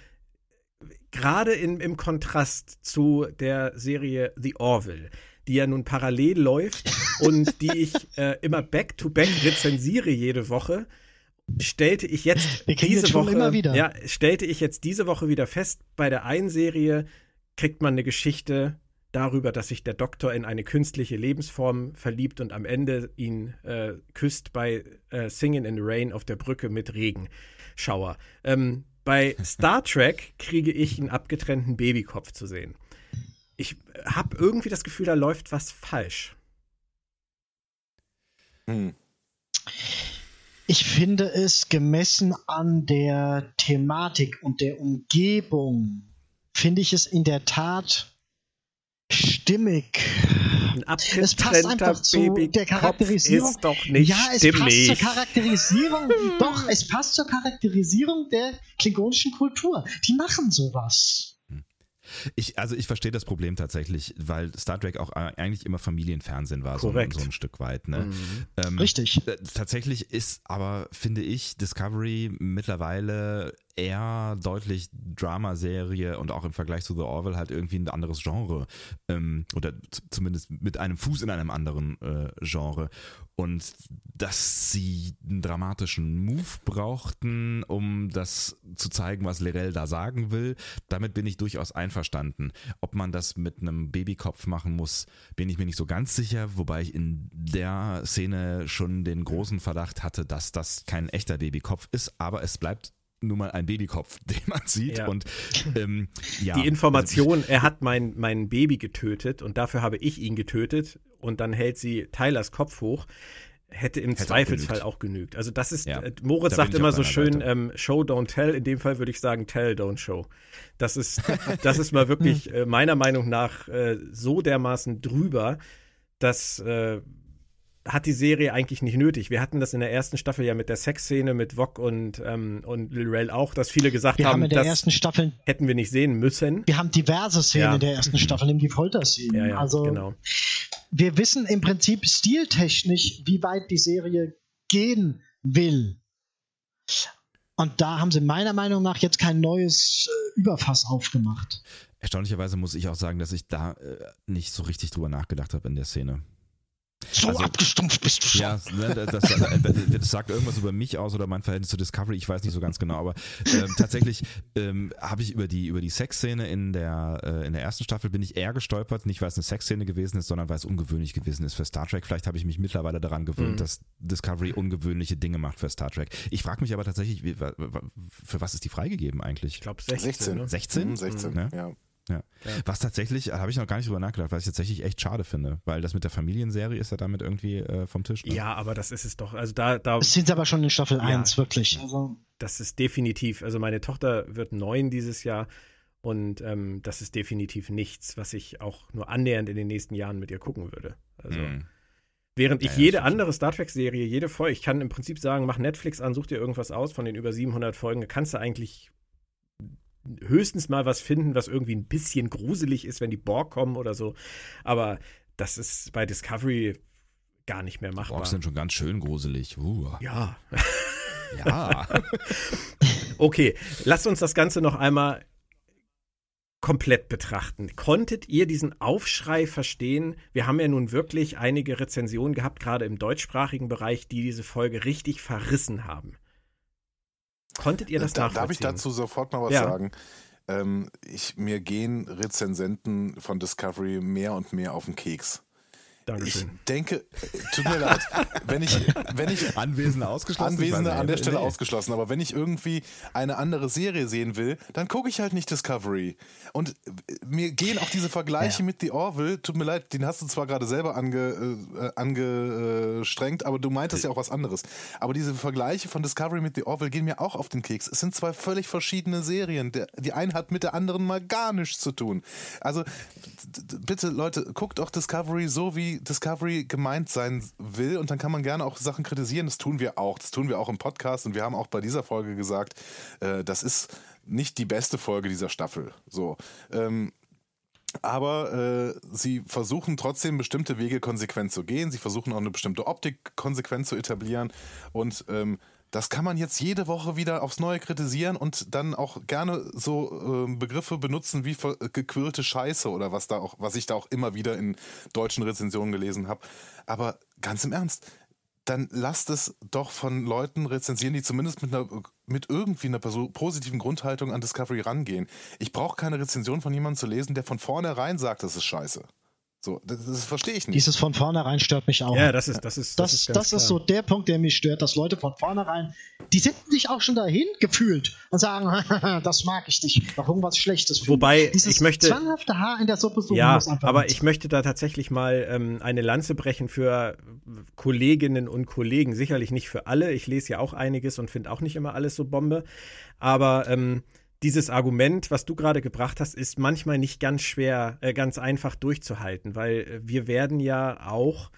gerade im Kontrast zu der Serie The Orville, die ja nun parallel läuft und die ich äh, immer back-to-back rezensiere jede Woche, stellte ich jetzt
Wir
diese Woche
immer wieder.
ja stellte ich jetzt diese Woche wieder fest, bei der einen Serie kriegt man eine Geschichte darüber, dass sich der Doktor in eine künstliche Lebensform verliebt und am Ende ihn äh, küsst bei äh, Singing in the Rain auf der Brücke mit Regenschauer. Ähm, bei Star Trek kriege ich einen abgetrennten Babykopf zu sehen. Ich habe irgendwie das Gefühl, da läuft was falsch.
Hm.
Ich finde es gemessen an der Thematik und der Umgebung, finde ich es in der Tat stimmig. es passt einfach zu der Charakterisierung.
Ist doch nicht
ja, es
stimmig.
passt zur Charakterisierung. doch, es passt zur Charakterisierung der klingonischen Kultur. Die machen sowas.
Ich, also ich verstehe das Problem tatsächlich, weil Star Trek auch eigentlich immer Familienfernsehen war, so, so ein Stück weit. Ne?
Mhm.
Ähm,
Richtig.
äh, Tatsächlich ist aber, finde ich, Discovery mittlerweile eher deutlich Dramaserie und auch im Vergleich zu The Orville halt irgendwie ein anderes Genre. Ähm, oder zumindest mit einem Fuß in einem anderen äh, Genre. Und dass sie einen dramatischen Move brauchten, um das zu zeigen, was Lorel da sagen will, damit bin ich durchaus einverstanden. Ob man das mit einem Babykopf machen muss, bin ich mir nicht so ganz sicher, wobei ich in der Szene schon den großen Verdacht hatte, dass das kein echter Babykopf ist, aber es bleibt nun mal ein Babykopf, den man sieht.
Ja.
Und ähm, ja,
Die Information, er hat mein, mein Baby getötet und dafür habe ich ihn getötet und dann hält sie Tylers Kopf hoch, hätte im
Hätte auch
Zweifelsfall
genügt.
auch genügt. Also das ist,
Ja,
äh, Moritz
da
sagt immer so schön, ähm, Show, don't tell. In dem Fall würde ich sagen, tell, don't show. Das ist, das ist mal wirklich äh, meiner Meinung nach äh, so dermaßen drüber, dass äh, hat die Serie eigentlich nicht nötig. Wir hatten das in der ersten Staffel ja mit der Sexszene mit Vok und, ähm, und Lil auch, dass viele gesagt
Wir haben in der
das
ersten Staffel,
hätten wir nicht sehen müssen.
wir haben diverse Szenen
Ja.
in der ersten Staffel, nämlich die Folterszenen.
Ja, ja,
also
genau.
wir wissen im Prinzip stiltechnisch, wie weit die Serie gehen will. Und da haben sie meiner Meinung nach jetzt kein neues äh, Überfass aufgemacht.
erstaunlicherweise muss ich auch sagen, dass ich da äh, nicht so richtig drüber nachgedacht habe in der Szene.
So
Also-
abgestumpft bist du schon.
Ja, ne, das, das, das sagt irgendwas über mich aus oder mein Verhältnis zu Discovery, ich weiß nicht so ganz genau, aber ähm, tatsächlich ähm, habe ich über die, über die Sexszene in der, äh, in der ersten Staffel bin ich eher gestolpert, nicht weil es eine Sexszene gewesen ist, sondern weil es ungewöhnlich gewesen ist für Star Trek. Vielleicht habe ich mich mittlerweile daran gewöhnt,
Mhm.
dass Discovery ungewöhnliche Dinge macht für Star Trek. Ich frage mich aber tatsächlich, wie, für was ist die freigegeben eigentlich?
Ich glaube 16.
16.
Ne?
16?
Mhm, 16,
Ne?
ja.
Was tatsächlich, da habe ich noch gar nicht drüber nachgedacht, was ich tatsächlich echt schade finde, weil das mit der Familienserie ist ja damit irgendwie äh, vom Tisch. Ne?
Ja, aber das ist es doch. Also da, da,
Das sind sie aber schon in Staffel
Ja.
1, wirklich. Also,
das ist definitiv. Also meine Tochter wird neun dieses Jahr und ähm, das ist definitiv nichts, was ich auch nur annähernd in den nächsten Jahren mit ihr gucken würde. Also
Mhm.
während ich
Ja, ja,
jede andere Star Trek Serie, jede Folge, ich kann im Prinzip sagen, mach Netflix an, such dir irgendwas aus von den über 700 Folgen, da kannst du eigentlich höchstens mal was finden, was irgendwie ein bisschen gruselig ist, wenn die Borg kommen oder so. Aber das ist bei Discovery gar nicht mehr machbar.
Borgs sind schon ganz schön gruselig. Uh.
ja.
Ja.
Okay, lasst uns das Ganze noch einmal komplett betrachten. Konntet ihr diesen Aufschrei verstehen? Wir haben ja nun wirklich einige Rezensionen gehabt, gerade im deutschsprachigen Bereich, die diese Folge richtig verrissen haben. Konntet ihr das
da, darf ich dazu sofort mal was
Ja.
sagen? Ähm, ich, mir gehen Rezensenten von Discovery mehr und mehr auf den Keks. Ich
Dankeschön.
denke, äh, tut mir leid, wenn ich, wenn ich
Anwesende ausgeschlossen.
Anwesende
Ich
an der. Stelle
Nee.
ausgeschlossen. Aber wenn ich irgendwie eine andere Serie sehen will, dann gucke ich halt nicht Discovery. Und mir gehen auch diese Vergleiche
Ja.
mit The Orville, tut mir leid, den hast du zwar gerade selber ange, äh, angestrengt, aber du meintest ja auch was anderes. Aber diese Vergleiche von Discovery mit The Orville gehen mir auch auf den Keks. Es sind zwei völlig verschiedene Serien. Der, die eine hat mit der anderen mal gar nichts zu tun. Also bitte Leute, guckt auch Discovery so, wie Discovery gemeint sein will und dann kann man gerne auch Sachen kritisieren. Das tun wir auch. Das tun wir auch im Podcast und wir haben auch bei dieser Folge gesagt, äh, das ist nicht die beste Folge dieser Staffel. So. Ähm, aber äh, sie versuchen trotzdem bestimmte Wege konsequent zu gehen. Sie versuchen auch eine bestimmte Optik konsequent zu etablieren. Und ähm, das kann man jetzt jede Woche wieder aufs Neue kritisieren und dann auch gerne so ähm, Begriffe benutzen wie ver- gequirlte Scheiße oder was da auch, was ich da auch immer wieder in deutschen Rezensionen gelesen habe. Aber ganz im Ernst, dann lasst es doch von Leuten rezensieren, die zumindest mit, einer, mit irgendwie einer positiven Grundhaltung an Discovery rangehen. Ich brauche keine Rezension von jemandem zu lesen, der von vornherein sagt, das ist scheiße. So, das, das verstehe ich nicht.
dieses von vornherein stört mich auch.
ja, das ist, das ist,
Das,
ist
das, ist, so der Punkt, der mich stört, dass Leute von vornherein, die setzen sich auch schon dahin gefühlt und sagen, das mag ich nicht, noch irgendwas Schlechtes. finden.
Wobei,
Dieses
ich möchte-
zwanghafte Haar in der Suppe suchen
Ja,
muss einfach
aber
nicht.
ich möchte da tatsächlich mal ähm, eine Lanze brechen für Kolleginnen und Kollegen. Sicherlich nicht für alle. Ich lese ja auch einiges und finde auch nicht immer alles so Bombe. Aber ähm, dieses Argument, was du gerade gebracht hast, ist manchmal nicht ganz schwer, äh, ganz einfach durchzuhalten, weil äh, wir werden ja auch,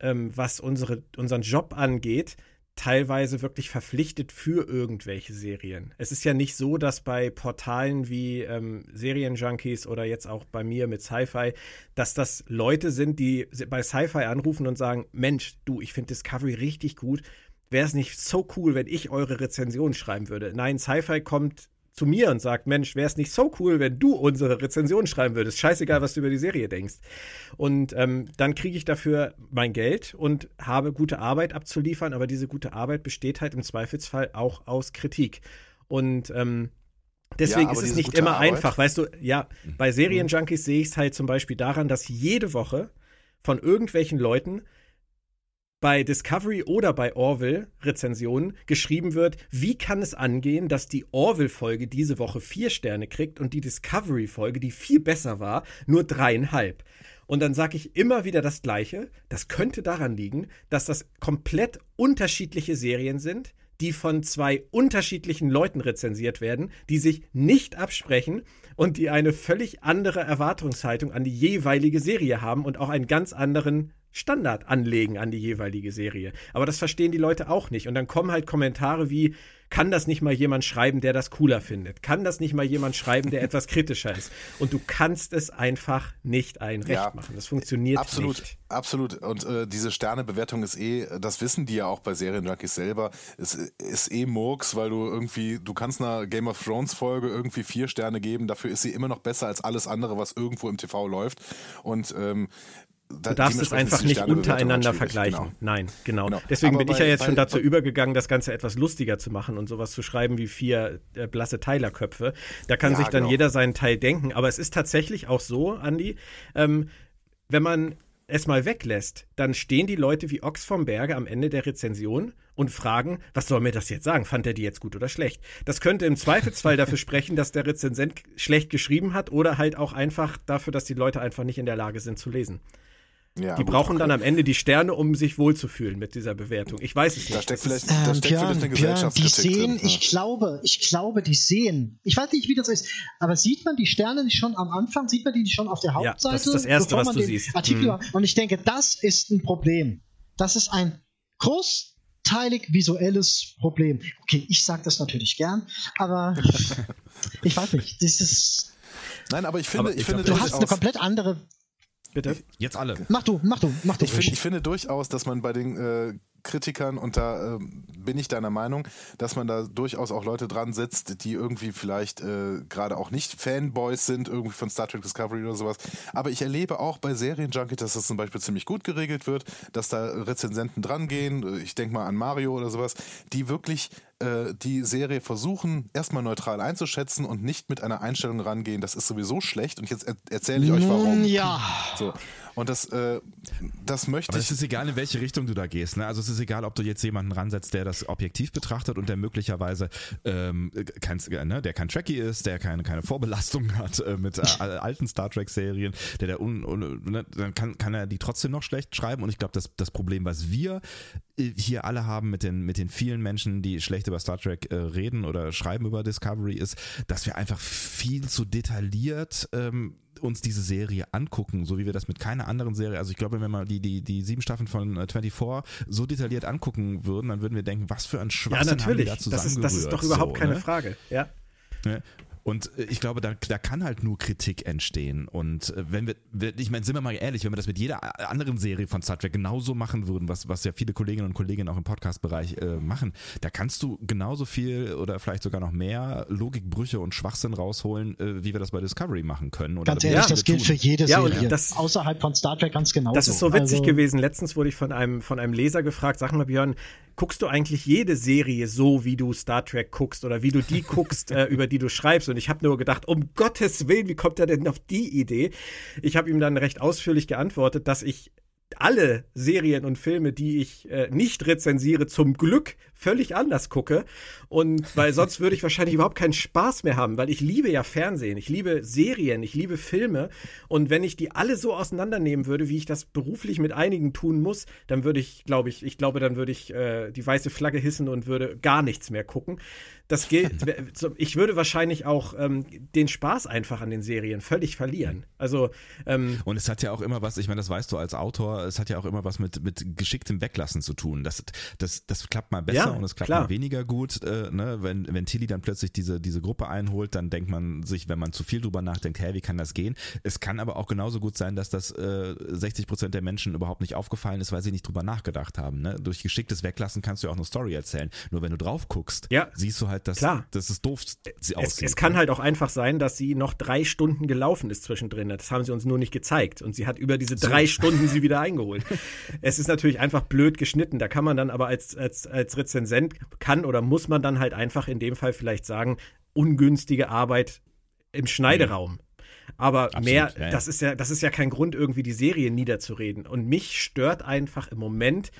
ähm, was unsere, unseren Job angeht, teilweise wirklich verpflichtet für irgendwelche Serien. Es ist ja nicht so, dass bei Portalen wie ähm, Serienjunkies oder jetzt auch bei mir mit Sci-Fi, dass das Leute sind, die bei Sci-Fi anrufen und sagen, Mensch, du, ich finde Discovery richtig gut. Wäre es nicht so cool, wenn ich eure Rezension schreiben würde? Nein, Sci-Fi kommt zu mir und sagt, Mensch, wäre es nicht so cool, wenn du unsere Rezension schreiben würdest. Scheißegal, was du über die Serie denkst. Und ähm, dann kriege ich dafür mein Geld und habe gute Arbeit abzuliefern, aber diese gute Arbeit besteht halt im Zweifelsfall auch aus Kritik. Und ähm, Deswegen ja, ist es nicht immer Arbeit. einfach, weißt du, ja, bei Serienjunkies sehe ich es halt zum Beispiel daran, dass jede Woche von irgendwelchen Leuten bei Discovery oder bei Orville Rezensionen geschrieben wird, wie kann es angehen, dass die Orville-Folge diese Woche vier Sterne kriegt und die Discovery-Folge, die viel besser war, nur dreieinhalb. Und dann sage ich immer wieder das Gleiche. Das könnte daran liegen, dass das komplett unterschiedliche Serien sind, die von zwei unterschiedlichen Leuten rezensiert werden, die sich nicht absprechen und die eine völlig andere Erwartungshaltung an die jeweilige Serie haben und auch einen ganz anderen Standard anlegen an die jeweilige Serie. Aber das verstehen die Leute auch nicht. Und dann kommen halt Kommentare wie, kann das nicht mal jemand schreiben, der das cooler findet? Kann das nicht mal jemand schreiben, der etwas kritischer ist? Und du kannst es einfach nicht ein Recht ja, machen. Das funktioniert
absolut,
nicht.
Absolut. Und äh, diese Sternebewertung ist eh, das wissen die ja auch bei Serienjunkies selber, ist, ist eh Murks, weil du irgendwie, du kannst einer Game of Thrones Folge irgendwie vier Sterne geben, dafür ist sie immer noch besser als alles andere, was irgendwo im TV läuft. Und ähm,
Du darfst es einfach nicht untereinander vergleichen. Genau. Nein, genau. genau. Deswegen Aber bin ich ja jetzt schon dazu übergegangen, das Ganze etwas lustiger zu machen und sowas zu schreiben wie vier äh, blasse Teilerköpfe. Da kann ja, sich dann genau. jeder seinen Teil denken. Aber es ist tatsächlich auch so, Andi, ähm, wenn man es mal weglässt, dann stehen die Leute wie Ochs vom Berge am Ende der Rezension und fragen, was soll mir das jetzt sagen? Fand er die jetzt gut oder schlecht? Das könnte im Zweifelsfall dafür sprechen, dass der Rezensent schlecht geschrieben hat oder halt auch einfach dafür, dass die Leute einfach nicht in der Lage sind zu lesen. Ja, die brauchen okay. dann am Ende die Sterne, um sich wohlzufühlen mit dieser Bewertung. Ich weiß es nicht.
Da steckt vielleicht, ähm, da steckt Björn, vielleicht eine Gesellschaftskritik
Die sehen,
drin, ja.
ich glaube, ich glaube, die sehen. Ich weiß nicht, wie das ist, aber sieht man die Sterne nicht schon am Anfang? Sieht man die nicht schon auf der Hauptseite? Ja, das
ist das Erste, was du siehst.
Artikel mhm. Und ich denke, das ist ein Problem. Das ist ein großteilig visuelles Problem. Okay, ich sage das natürlich gern, aber ich weiß nicht. Das ist
Nein, aber ich finde, aber ich, ich finde,
du hast eine komplett andere
Bitte?
Jetzt alle.
Mach du, mach du, mach du.
Ich, find, ich finde durchaus, dass man bei den äh, Kritikern, und da äh, bin ich deiner Meinung, dass man da durchaus auch Leute dran setzt, die irgendwie vielleicht äh, gerade auch nicht Fanboys sind, irgendwie von Star Trek Discovery oder sowas. Aber ich erlebe auch bei Serienjunkie, dass das zum Beispiel ziemlich gut geregelt wird, dass da Rezensenten dran gehen. Ich denke mal an Mario oder sowas, die wirklich äh, die Serie versuchen, erstmal neutral einzuschätzen und nicht mit einer Einstellung rangehen, das ist sowieso schlecht und jetzt er erzähle ich euch warum.
Ja.
So. Und das, äh, das möchte
Aber
ich.
Es ist egal, in welche Richtung du da gehst. Ne? Also es ist egal, ob du jetzt jemanden ransetzt, der das objektiv betrachtet und der möglicherweise ähm, kein, ne, der kein Trekkie ist, der keine, keine Vorbelastung hat äh, mit äh, alten Star Trek-Serien, der der un, un, ne, dann kann, kann er die trotzdem noch schlecht schreiben. Und ich glaube, das, das Problem, was wir äh, hier alle haben mit den, mit den vielen Menschen, die schlecht über Star Trek äh, reden oder schreiben über Discovery, ist, dass wir einfach viel zu detailliert ähm, uns diese Serie angucken, so wie wir das mit keiner anderen Serie, also ich glaube, wenn wir mal die, die, die sieben Staffeln von 24 äh, so detailliert angucken würden, dann würden wir denken, was für ein Schwachsinn ja, natürlich. haben die da das ist,
das ist doch überhaupt so, keine ne? Frage, ja.
Ne? Und äh, ich glaube, da, da kann halt nur Kritik entstehen. Und äh, wenn wir, ich meine, sind wir mal ehrlich, wenn wir das mit jeder anderen Serie von Star Trek genauso machen würden, was, was ja viele Kolleginnen und Kollegen auch im Podcast-Bereich äh, machen, da kannst du genauso viel oder vielleicht sogar noch mehr Logikbrüche und Schwachsinn rausholen, äh, wie wir das bei Discovery machen können.
Oder ganz ehrlich, das gilt tun. für jede ja, Serie. Das, Außerhalb von Star Trek ganz genau.
Das ist so witzig also, gewesen. Letztens wurde ich von einem, von einem Leser gefragt, sag mal Björn, guckst du eigentlich jede Serie so, wie du Star Trek guckst oder wie du die guckst, äh, über die du schreibst? Und ich habe nur gedacht, um Gottes Willen, wie kommt er denn auf die Idee? Ich habe ihm dann recht ausführlich geantwortet, dass ich alle Serien und Filme, die ich äh, nicht rezensiere, zum Glück völlig anders gucke. Und weil sonst würde ich wahrscheinlich überhaupt keinen Spaß mehr haben, weil ich liebe ja Fernsehen, ich liebe Serien, ich liebe Filme. Und wenn ich die alle so auseinandernehmen würde, wie ich das beruflich mit einigen tun muss, dann würde ich, glaube ich, ich glaube, dann würde ich äh, die weiße Flagge hissen und würde gar nichts mehr gucken. Das gilt, ich würde wahrscheinlich auch ähm, den Spaß einfach an den Serien völlig verlieren. Also ähm,
und es hat ja auch immer was, ich meine, das weißt du als Autor, es hat ja auch immer was mit, mit geschicktem Weglassen zu tun. Das, das, das klappt mal besser ja, und es klappt klar. mal weniger gut. Äh, ne? wenn, wenn Tilly dann plötzlich diese, diese Gruppe einholt, dann denkt man sich, wenn man zu viel drüber nachdenkt, hey, wie kann das gehen? Es kann aber auch genauso gut sein, dass das äh, 60 Prozent der Menschen überhaupt nicht aufgefallen ist, weil sie nicht drüber nachgedacht haben. Ne? Durch geschicktes Weglassen kannst du ja auch eine Story erzählen. Nur wenn du drauf guckst, ja. siehst du halt, dass, Klar. dass es doof
sie es, es kann halt auch einfach sein, dass sie noch drei Stunden gelaufen ist zwischendrin. Das haben sie uns nur nicht gezeigt. Und sie hat über diese so. drei Stunden sie wieder eingeholt. es ist natürlich einfach blöd geschnitten. Da kann man dann aber als, als, als Rezensent kann oder muss man dann halt einfach in dem Fall vielleicht sagen, ungünstige Arbeit im Schneideraum. Mhm. Aber Absolut, mehr, ja, ja. das ist ja, das ist ja kein Grund, irgendwie die Serie niederzureden. Und mich stört einfach im Moment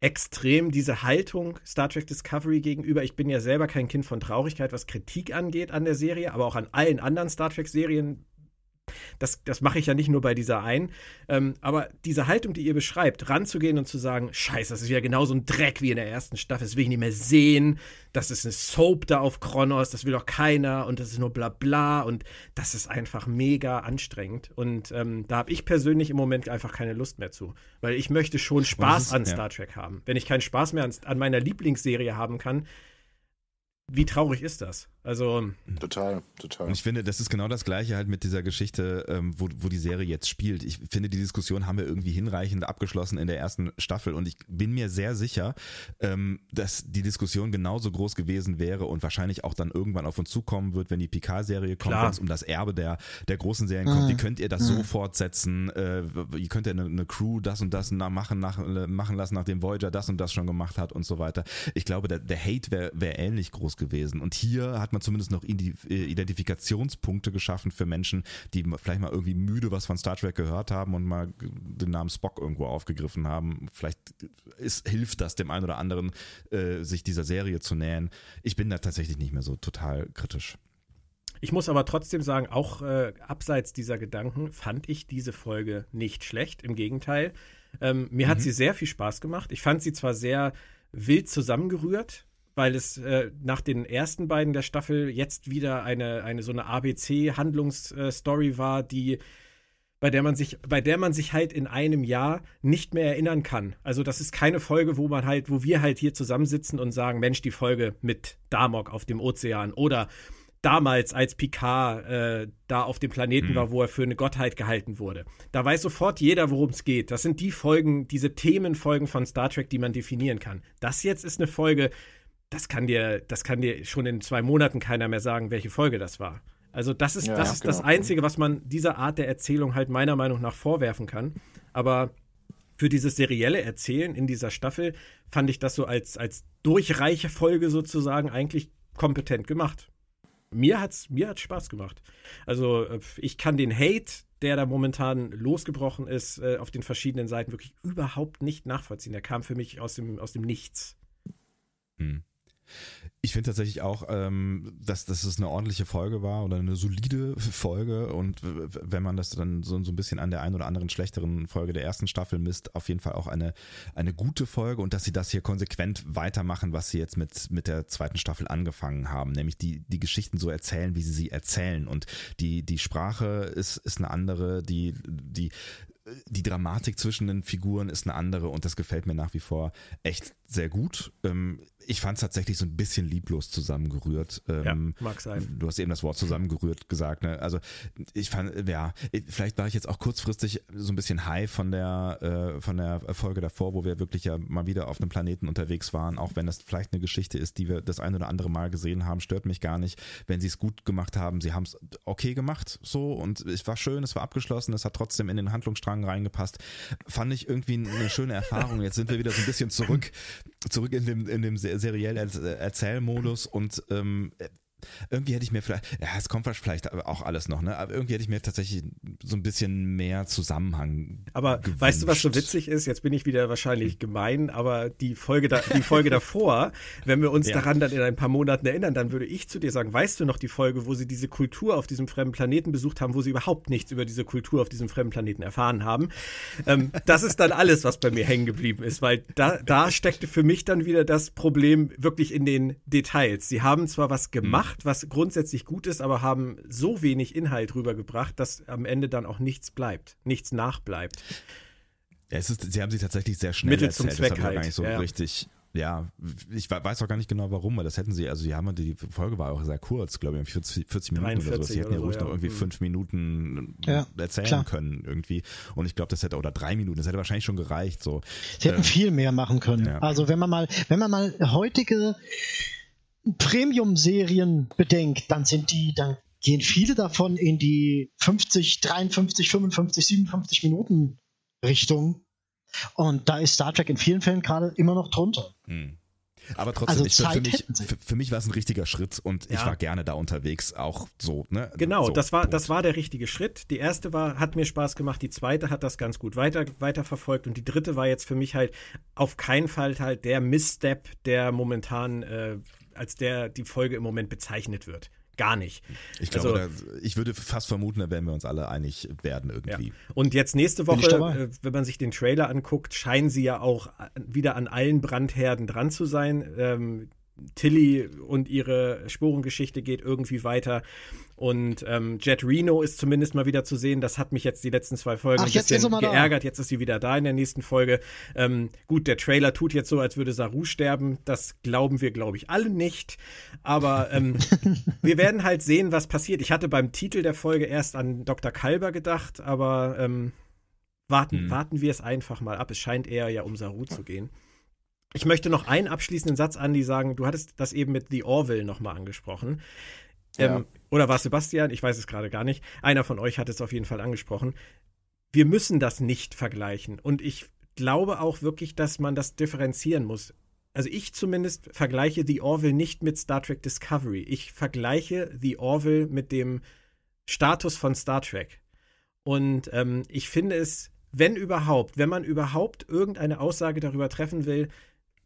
extrem diese Haltung Star Trek Discovery gegenüber. Ich bin ja selber kein Kind von Traurigkeit, was Kritik angeht an der Serie, aber auch an allen anderen Star Trek-Serien das, das mache ich ja nicht nur bei dieser einen. Ähm, aber diese Haltung, die ihr beschreibt, ranzugehen und zu sagen, scheiße, das ist ja genauso ein Dreck wie in der ersten Staffel, das will ich nicht mehr sehen. Das ist eine Soap da auf Kronos, das will doch keiner und das ist nur bla bla und das ist einfach mega anstrengend. Und ähm, da habe ich persönlich im Moment einfach keine Lust mehr zu. Weil ich möchte schon Spaß ist, an Star. Trek haben. Wenn ich keinen Spaß mehr an, an meiner Lieblingsserie haben kann, wie traurig ist das? Also.
Total, total.
Und ich finde, das ist genau das Gleiche halt mit dieser Geschichte, ähm, wo, wo die Serie jetzt spielt. Ich finde, die Diskussion haben wir irgendwie hinreichend abgeschlossen in der ersten Staffel und ich bin mir sehr sicher, ähm, dass die Diskussion genauso groß gewesen wäre und wahrscheinlich auch dann irgendwann auf uns zukommen wird, wenn die Picard-Serie kommt, wenn es um das Erbe der, der großen Serien kommt. Mhm. Wie könnt ihr das mhm. so fortsetzen? Äh, wie könnt ihr eine, eine, Crew das und das machen, nach, machen lassen, nachdem Voyager das und das schon gemacht hat und so weiter? Ich glaube, der, der Hate wäre wär ähnlich groß gewesen. Und hier hat man zumindest noch äh, Identifikationspunkte geschaffen für Menschen, die vielleicht mal irgendwie müde was von Star Trek gehört haben und mal den Namen Spock irgendwo aufgegriffen haben. Vielleicht ist, hilft das dem einen oder anderen, äh, sich dieser Serie zu nähen. Ich bin da tatsächlich nicht mehr so total kritisch.
Ich muss aber trotzdem sagen, auch äh, abseits dieser Gedanken fand ich diese Folge nicht schlecht. Im Gegenteil, ähm, mir mhm. hat sie sehr viel Spaß gemacht. Ich fand sie zwar sehr wild zusammengerührt, weil es äh, nach den ersten beiden der Staffel jetzt wieder eine, eine so eine ABC-Handlungsstory war, die bei der man sich, bei der man sich halt in einem Jahr nicht mehr erinnern kann. Also das ist keine Folge, wo man halt, wo wir halt hier zusammensitzen und sagen, Mensch, die Folge mit Damok auf dem Ozean oder damals, als Picard äh, da auf dem Planeten mhm. war, wo er für eine Gottheit gehalten wurde. Da weiß sofort jeder, worum es geht. Das sind die Folgen, diese Themenfolgen von Star Trek, die man definieren kann. Das jetzt ist eine Folge, das kann dir, das kann dir schon in zwei Monaten keiner mehr sagen, welche Folge das war. Also das ist, ja, das, ist genau. das Einzige, was man dieser Art der Erzählung halt meiner Meinung nach vorwerfen kann. Aber für dieses serielle Erzählen in dieser Staffel fand ich das so als, als durchreiche Folge sozusagen eigentlich kompetent gemacht. Mir hat's, mir hat's Spaß gemacht. Also äh, ich kann den Hate, der da momentan losgebrochen ist, äh, auf den verschiedenen Seiten wirklich überhaupt nicht nachvollziehen. Der kam für mich aus dem, aus dem Nichts.
Hm. Ich finde tatsächlich auch, ähm, dass, dass es eine ordentliche Folge war oder eine solide Folge und wenn man das dann so, so ein bisschen an der einen oder anderen schlechteren Folge der ersten Staffel misst, auf jeden Fall auch eine, eine gute Folge und dass sie das hier konsequent weitermachen, was sie jetzt mit, mit der zweiten Staffel angefangen haben, nämlich die, die Geschichten so erzählen, wie sie sie erzählen und die, die Sprache ist, ist eine andere, die, die die Dramatik zwischen den Figuren ist eine andere und das gefällt mir nach wie vor echt sehr gut. Ähm, ich fand es tatsächlich so ein bisschen lieblos zusammengerührt.
Ähm, ja, mag sein.
Du hast eben das Wort zusammengerührt gesagt. Ne? Also ich fand, ja, vielleicht war ich jetzt auch kurzfristig so ein bisschen high von der, äh, von der Folge davor, wo wir wirklich ja mal wieder auf einem Planeten unterwegs waren, auch wenn das vielleicht eine Geschichte ist, die wir das ein oder andere Mal gesehen haben, stört mich gar nicht. Wenn sie es gut gemacht haben, sie haben es okay gemacht so und es war schön, es war abgeschlossen, es hat trotzdem in den Handlungsstrang reingepasst. Fand ich irgendwie eine schöne Erfahrung. Jetzt sind wir wieder so ein bisschen zurück, zurück in dem, in dem seriellen Erzählmodus und ähm, irgendwie hätte ich mir vielleicht, ja, es kommt vielleicht auch alles noch, ne? Aber irgendwie hätte ich mir tatsächlich so ein bisschen mehr Zusammenhang.
Aber gewünscht. weißt du, was so witzig ist? Jetzt bin ich wieder wahrscheinlich gemein, aber die Folge, da, die Folge davor, wenn wir uns ja. daran dann in ein paar Monaten erinnern, dann würde ich zu dir sagen, weißt du noch die Folge, wo sie diese Kultur auf diesem fremden Planeten besucht haben, wo sie überhaupt nichts über diese Kultur auf diesem fremden Planeten erfahren haben? Ähm, das ist dann alles, was bei mir hängen geblieben ist, weil da, da steckte für mich dann wieder das Problem wirklich in den Details. Sie haben zwar was gemacht, gemacht, was grundsätzlich gut ist, aber haben so wenig Inhalt rübergebracht, dass am Ende dann auch nichts bleibt, nichts nachbleibt.
Ja, es ist, sie haben sich tatsächlich sehr schnell
Mittel
erzählt.
zum Zweck
das
halt.
gar nicht so
ja.
richtig. Ja, ich weiß auch gar nicht genau warum, weil das hätten sie, also die haben die Folge war auch sehr kurz, glaube ich, 40, 40 Minuten oder so. Sie hätten ja ruhig so, noch irgendwie ja. fünf Minuten ja, erzählen klar. können irgendwie. Und ich glaube, das hätte, oder drei Minuten, das hätte wahrscheinlich schon gereicht. So.
Sie hätten ähm, viel mehr machen können. Ja. Also wenn man mal, wenn man mal heutige Premium-Serien bedenkt, dann sind die, dann gehen viele davon in die 50, 53, 55, 57 Minuten Richtung. Und da ist Star Trek in vielen Fällen gerade immer noch drunter. Hm.
Aber trotzdem, also ich, für, mich, für, für, mich war es ein richtiger Schritt und ja. ich war gerne da unterwegs, auch so. Ne?
Genau,
so,
das, war, das war der richtige Schritt. Die erste war, hat mir Spaß gemacht, die zweite hat das ganz gut weiter, weiterverfolgt und die dritte war jetzt für mich halt auf keinen Fall halt der Misstep, der momentan äh, als der die Folge im Moment bezeichnet wird. Gar nicht.
Ich glaube, also, da, ich würde fast vermuten, da werden wir uns alle einig werden irgendwie.
Ja. Und jetzt nächste Woche, äh, wenn man sich den Trailer anguckt, scheinen sie ja auch wieder an allen Brandherden dran zu sein. Ähm, Tilly und ihre Spurengeschichte geht irgendwie weiter. Und ähm, Jet Reno ist zumindest mal wieder zu sehen. Das hat mich jetzt die letzten zwei Folgen Ach, ein bisschen geärgert. Jetzt ist sie wieder da in der nächsten Folge. Ähm, gut, der Trailer tut jetzt so, als würde Saru sterben. Das glauben wir, glaube ich, alle nicht. Aber ähm, wir werden halt sehen, was passiert. Ich hatte beim Titel der Folge erst an Dr. Kalber gedacht, aber ähm, warten, hm. warten wir es einfach mal ab. Es scheint eher ja um Saru zu gehen. Ich möchte noch einen abschließenden Satz, Andi, sagen. Du hattest das eben mit The Orville nochmal angesprochen. Ja. Ähm, oder war es Sebastian? Ich weiß es gerade gar nicht. Einer von euch hat es auf jeden Fall angesprochen. Wir müssen das nicht vergleichen. Und ich glaube auch wirklich, dass man das differenzieren muss. Also ich zumindest vergleiche The Orville nicht mit Star Trek Discovery. Ich vergleiche The Orville mit dem Status von Star Trek. Und ähm, ich finde es, wenn überhaupt, wenn man überhaupt irgendeine Aussage darüber treffen will,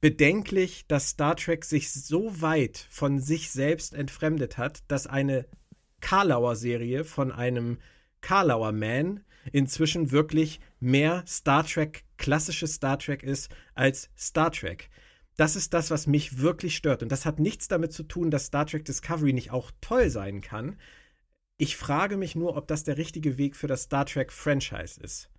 bedenklich, dass Star Trek sich so weit von sich selbst entfremdet hat, dass eine Karlauer-Serie von einem Karlauer Man inzwischen wirklich mehr Star Trek, klassisches Star Trek ist als Star Trek. Das ist das, was mich wirklich stört. Und das hat nichts damit zu tun, dass Star Trek Discovery nicht auch toll sein kann. Ich frage mich nur, ob das der richtige Weg für das Star Trek Franchise ist.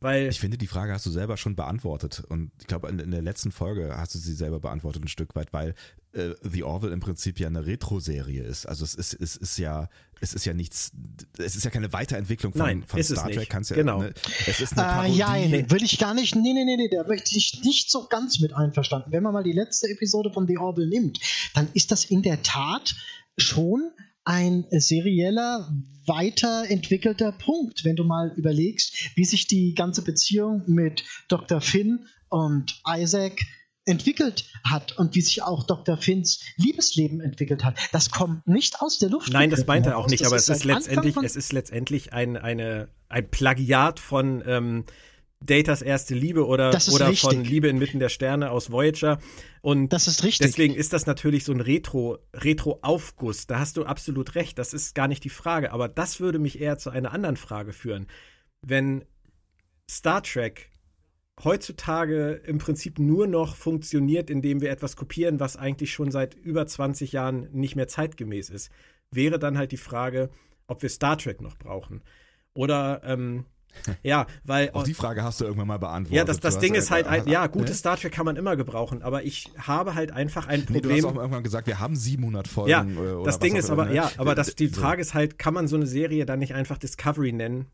Weil
ich finde, die Frage hast du selber schon beantwortet. Und ich glaube, in, in, der letzten Folge hast du sie selber beantwortet ein Stück weit, weil äh, The Orville im Prinzip ja eine Retro-Serie ist. Also es ist, es ist ja, es ist ja nichts, es ist ja keine Weiterentwicklung von,
Nein,
von Star
Trek.
Kannst ja,
genau.
Ne, es ist eine
ah,
Parodie.
ja, nee, will ich gar nicht, nee, nee, nee, nee, da möchte ich nicht so ganz mit einverstanden. Wenn man mal die letzte Episode von The Orville nimmt, dann ist das in der Tat schon ein serieller, weiterentwickelter Punkt, wenn du mal überlegst, wie sich die ganze Beziehung mit Dr. Finn und Isaac entwickelt hat und wie sich auch Dr. Finns Liebesleben entwickelt hat. Das kommt nicht aus der Luft.
Nein, das meint er auch nicht, aber es ist letztendlich, es ist letztendlich ein, eine, ein Plagiat von ähm, Datas erste Liebe oder, oder von Liebe inmitten der Sterne aus Voyager. Und
das ist richtig.
Deswegen ist das natürlich so ein Retro, Retro-Aufguss. Da hast du absolut recht. Das ist gar nicht die Frage. Aber das würde mich eher zu einer anderen Frage führen. Wenn Star Trek heutzutage im Prinzip nur noch funktioniert, indem wir etwas kopieren, was eigentlich schon seit über 20 Jahren nicht mehr zeitgemäß ist, wäre dann halt die Frage, ob wir Star Trek noch brauchen. Oder ähm, ja, weil.
Auch die Frage hast du irgendwann mal beantwortet.
Ja, das, das Ding ist halt, ein, ja, gutes ne? Star Trek kann man immer gebrauchen, aber ich habe halt einfach ein Problem. Nee, du
hast auch irgendwann gesagt, wir haben 700 Folgen.
Ja, äh, das Ding ist aber, ne? ja, aber das, die Frage ist halt, kann man so eine Serie dann nicht einfach Discovery nennen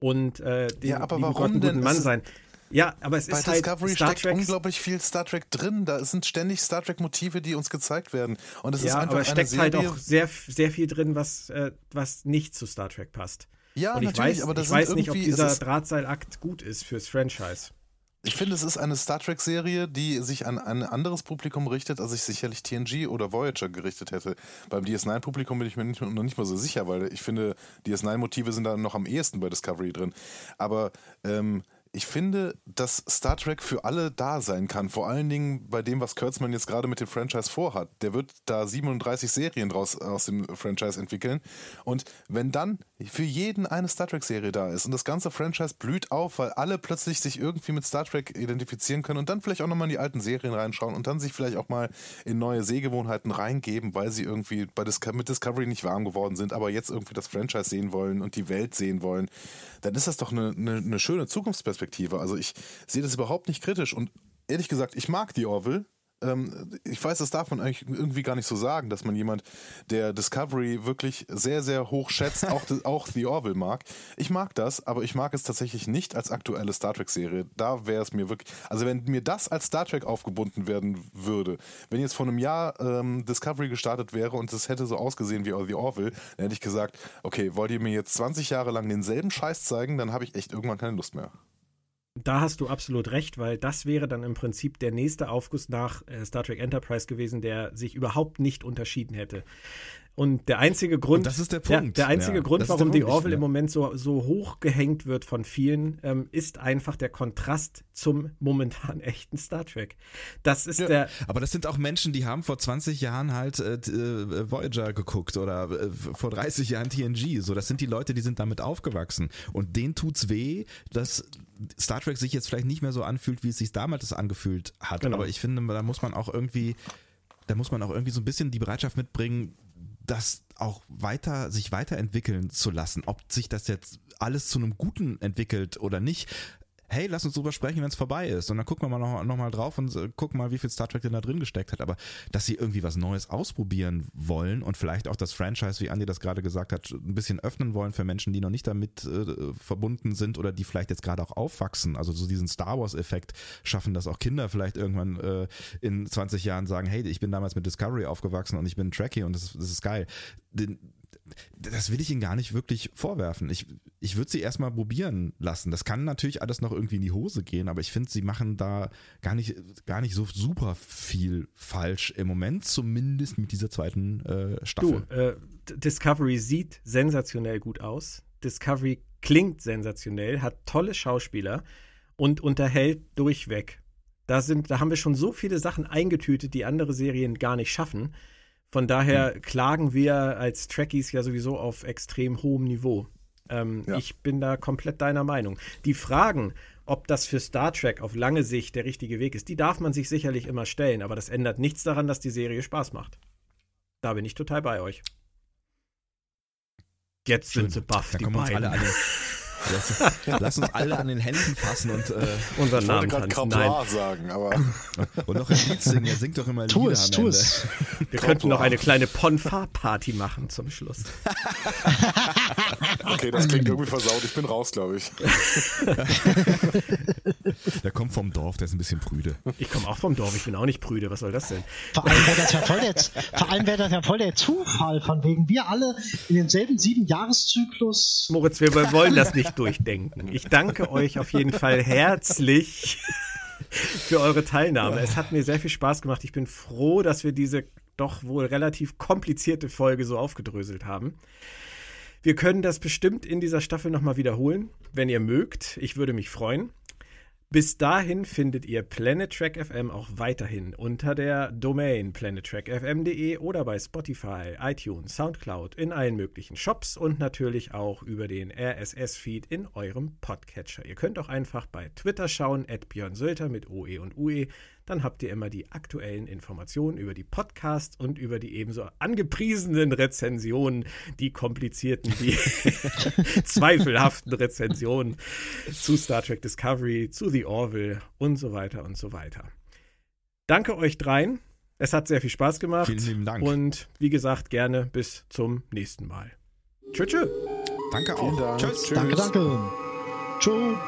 und äh, den
ja, aber warum Gott einen
guten Mann sein? Ja, aber es
Bei
ist
halt
Discovery
Star steckt Trek unglaublich viel Star Trek drin. Da sind ständig Star Trek Motive, die uns gezeigt werden. Und es
ja,
ist einfach
aber es steckt halt auch sehr, sehr viel drin, was, äh, was nicht zu Star Trek passt.
Ja,
ich
natürlich,
weiß,
aber das
ich weiß nicht, ob dieser Drahtseilakt gut ist fürs Franchise.
Ich finde, es ist eine Star Trek-Serie, die sich an ein anderes Publikum richtet, als sich sicherlich TNG oder Voyager gerichtet hätte. Beim DS9-Publikum bin ich mir nicht, noch nicht mal so sicher, weil ich finde, DS9-Motive sind da noch am ehesten bei Discovery drin. Aber ähm, ich finde, dass Star Trek für alle da sein kann. Vor allen Dingen bei dem, was Kurtzman jetzt gerade mit dem Franchise vorhat. Der wird da 37 Serien draus aus dem Franchise entwickeln. Und wenn dann für jeden eine Star Trek-Serie da ist und das ganze Franchise blüht auf, weil alle plötzlich sich irgendwie mit Star Trek identifizieren können und dann vielleicht auch nochmal in die alten Serien reinschauen und dann sich vielleicht auch mal in neue Sehgewohnheiten reingeben, weil sie irgendwie bei Dis mit Discovery nicht warm geworden sind, aber jetzt irgendwie das Franchise sehen wollen und die Welt sehen wollen, dann ist das doch eine, eine, eine schöne Zukunftsperspektive. Also ich sehe das überhaupt nicht kritisch und ehrlich gesagt, ich mag die Orville ähm, ich weiß, das darf man eigentlich irgendwie gar nicht so sagen, dass man jemand, der Discovery wirklich sehr, sehr hoch schätzt, auch, auch The Orville mag. Ich mag das, aber ich mag es tatsächlich nicht als aktuelle Star Trek-Serie. Da wäre es mir wirklich, also wenn mir das als Star Trek aufgebunden werden würde, wenn jetzt vor einem Jahr ähm, Discovery gestartet wäre und es hätte so ausgesehen wie The Orville, dann hätte ich gesagt, okay, wollt ihr mir jetzt 20 Jahre lang denselben Scheiß zeigen, dann habe ich echt irgendwann keine Lust mehr.
Da hast du absolut recht, weil das wäre dann im Prinzip der nächste Aufguss nach äh, Star Trek Enterprise gewesen, der sich überhaupt nicht unterschieden hätte. Und der einzige Grund,
Und das ist der Punkt.
Der, der einzige
ja,
Grund, warum die Orville
ja.
im Moment so, so hoch gehängt wird von vielen, ähm, ist einfach der Kontrast zum momentan echten Star Trek. Das ist
ja,
der.
Aber das sind auch Menschen, die haben vor 20 Jahren halt äh, äh Voyager geguckt oder äh, vor 30 Jahren TNG. So, das sind die Leute, die sind damit aufgewachsen. Und denen tut's weh, dass Star Trek sich jetzt vielleicht nicht mehr so anfühlt, wie es sich damals angefühlt hat. Genau. Aber ich finde, da muss man auch irgendwie, da muss man auch irgendwie so ein bisschen die Bereitschaft mitbringen, das auch weiter, sich weiterentwickeln zu lassen. Ob sich das jetzt alles zu einem Guten entwickelt oder nicht, hey, lass uns drüber sprechen, wenn es vorbei ist. Und dann gucken wir mal noch, noch drauf und äh, gucken mal, wie viel Star Trek denn da drin gesteckt hat. Aber dass sie irgendwie was Neues ausprobieren wollen und vielleicht auch das Franchise, wie Andi das gerade gesagt hat, ein bisschen öffnen wollen für Menschen, die noch nicht damit äh, verbunden sind oder die vielleicht jetzt gerade auch aufwachsen. Also so diesen Star Wars-Effekt schaffen, dass auch Kinder vielleicht irgendwann äh, in 20 Jahren sagen, hey, ich bin damals mit Discovery aufgewachsen und ich bin Trekkie und das, das ist geil. Den, das will ich ihnen gar nicht wirklich vorwerfen. Ich, ich würde sie erstmal probieren lassen. Das kann natürlich alles noch irgendwie in die Hose gehen, aber ich finde, sie machen da gar nicht, gar nicht so super viel falsch im Moment, zumindest mit dieser zweiten äh, Staffel.
Du, äh, Discovery sieht sensationell gut aus. Discovery klingt sensationell, hat tolle Schauspieler und unterhält durchweg. Da, sind, da haben wir schon so viele Sachen eingetütet, die andere Serien gar nicht schaffen. Von daher mhm. klagen wir als Trekkies ja sowieso auf extrem hohem Niveau. Ähm, ja. Ich bin da komplett deiner Meinung. Die Fragen, ob das für Star Trek auf lange Sicht der richtige Weg ist, die darf man sich sicherlich immer stellen, aber das ändert nichts daran, dass die Serie Spaß macht. Da bin ich total bei euch. Jetzt sind sie baff,
da
die
kommen
beiden.
Uns alle, alle, Lass, lass, uns alle an den Händen fassen und äh,
unseren Namen gerade Kaplar sagen, aber
und noch ein Lied singen. Er singt doch immer
tu
Lieder
es,
am
tu
Ende.
es.
Wir könnten noch eine kleine Ponfar-Party machen zum Schluss.
okay, das klingt irgendwie versaut. Ich bin raus, glaube ich.
Der kommt vom Dorf, der ist ein bisschen prüde.
Ich komme auch vom Dorf, ich bin auch nicht prüde. Was soll das denn?
Vor allem wäre das ja voll der, vor allem wäre das ja voll der Zufall, von wegen wir alle in demselben sieben Jahreszyklus.
Moritz, wir wollen das nicht durchdenken. Ich danke euch auf jeden Fall herzlich für eure Teilnahme. Es hat mir sehr viel Spaß gemacht. Ich bin froh, dass wir diese doch wohl relativ komplizierte Folge so aufgedröselt haben. Wir können das bestimmt in dieser Staffel nochmal wiederholen, wenn ihr mögt. Ich würde mich freuen. Bis dahin findet ihr Planet Track FM auch weiterhin unter der Domain planettrackfm.de oder bei Spotify, iTunes, Soundcloud, in allen möglichen Shops und natürlich auch über den RSS-Feed in eurem Podcatcher. Ihr könnt auch einfach bei Twitter schauen, at Björn Sölter mit OE und UE dann habt ihr immer die aktuellen Informationen über die Podcasts und über die ebenso angepriesenen Rezensionen, die komplizierten, die zweifelhaften Rezensionen zu Star Trek Discovery, zu The Orville und so weiter und so weiter. Danke euch dreien. Es hat sehr viel Spaß gemacht.
Vielen lieben Dank.
Und wie gesagt, gerne bis zum nächsten Mal. Tschüss. tschüss.
Danke auch.
Dank.
Tschüss.
Danke, danke. Tschüss.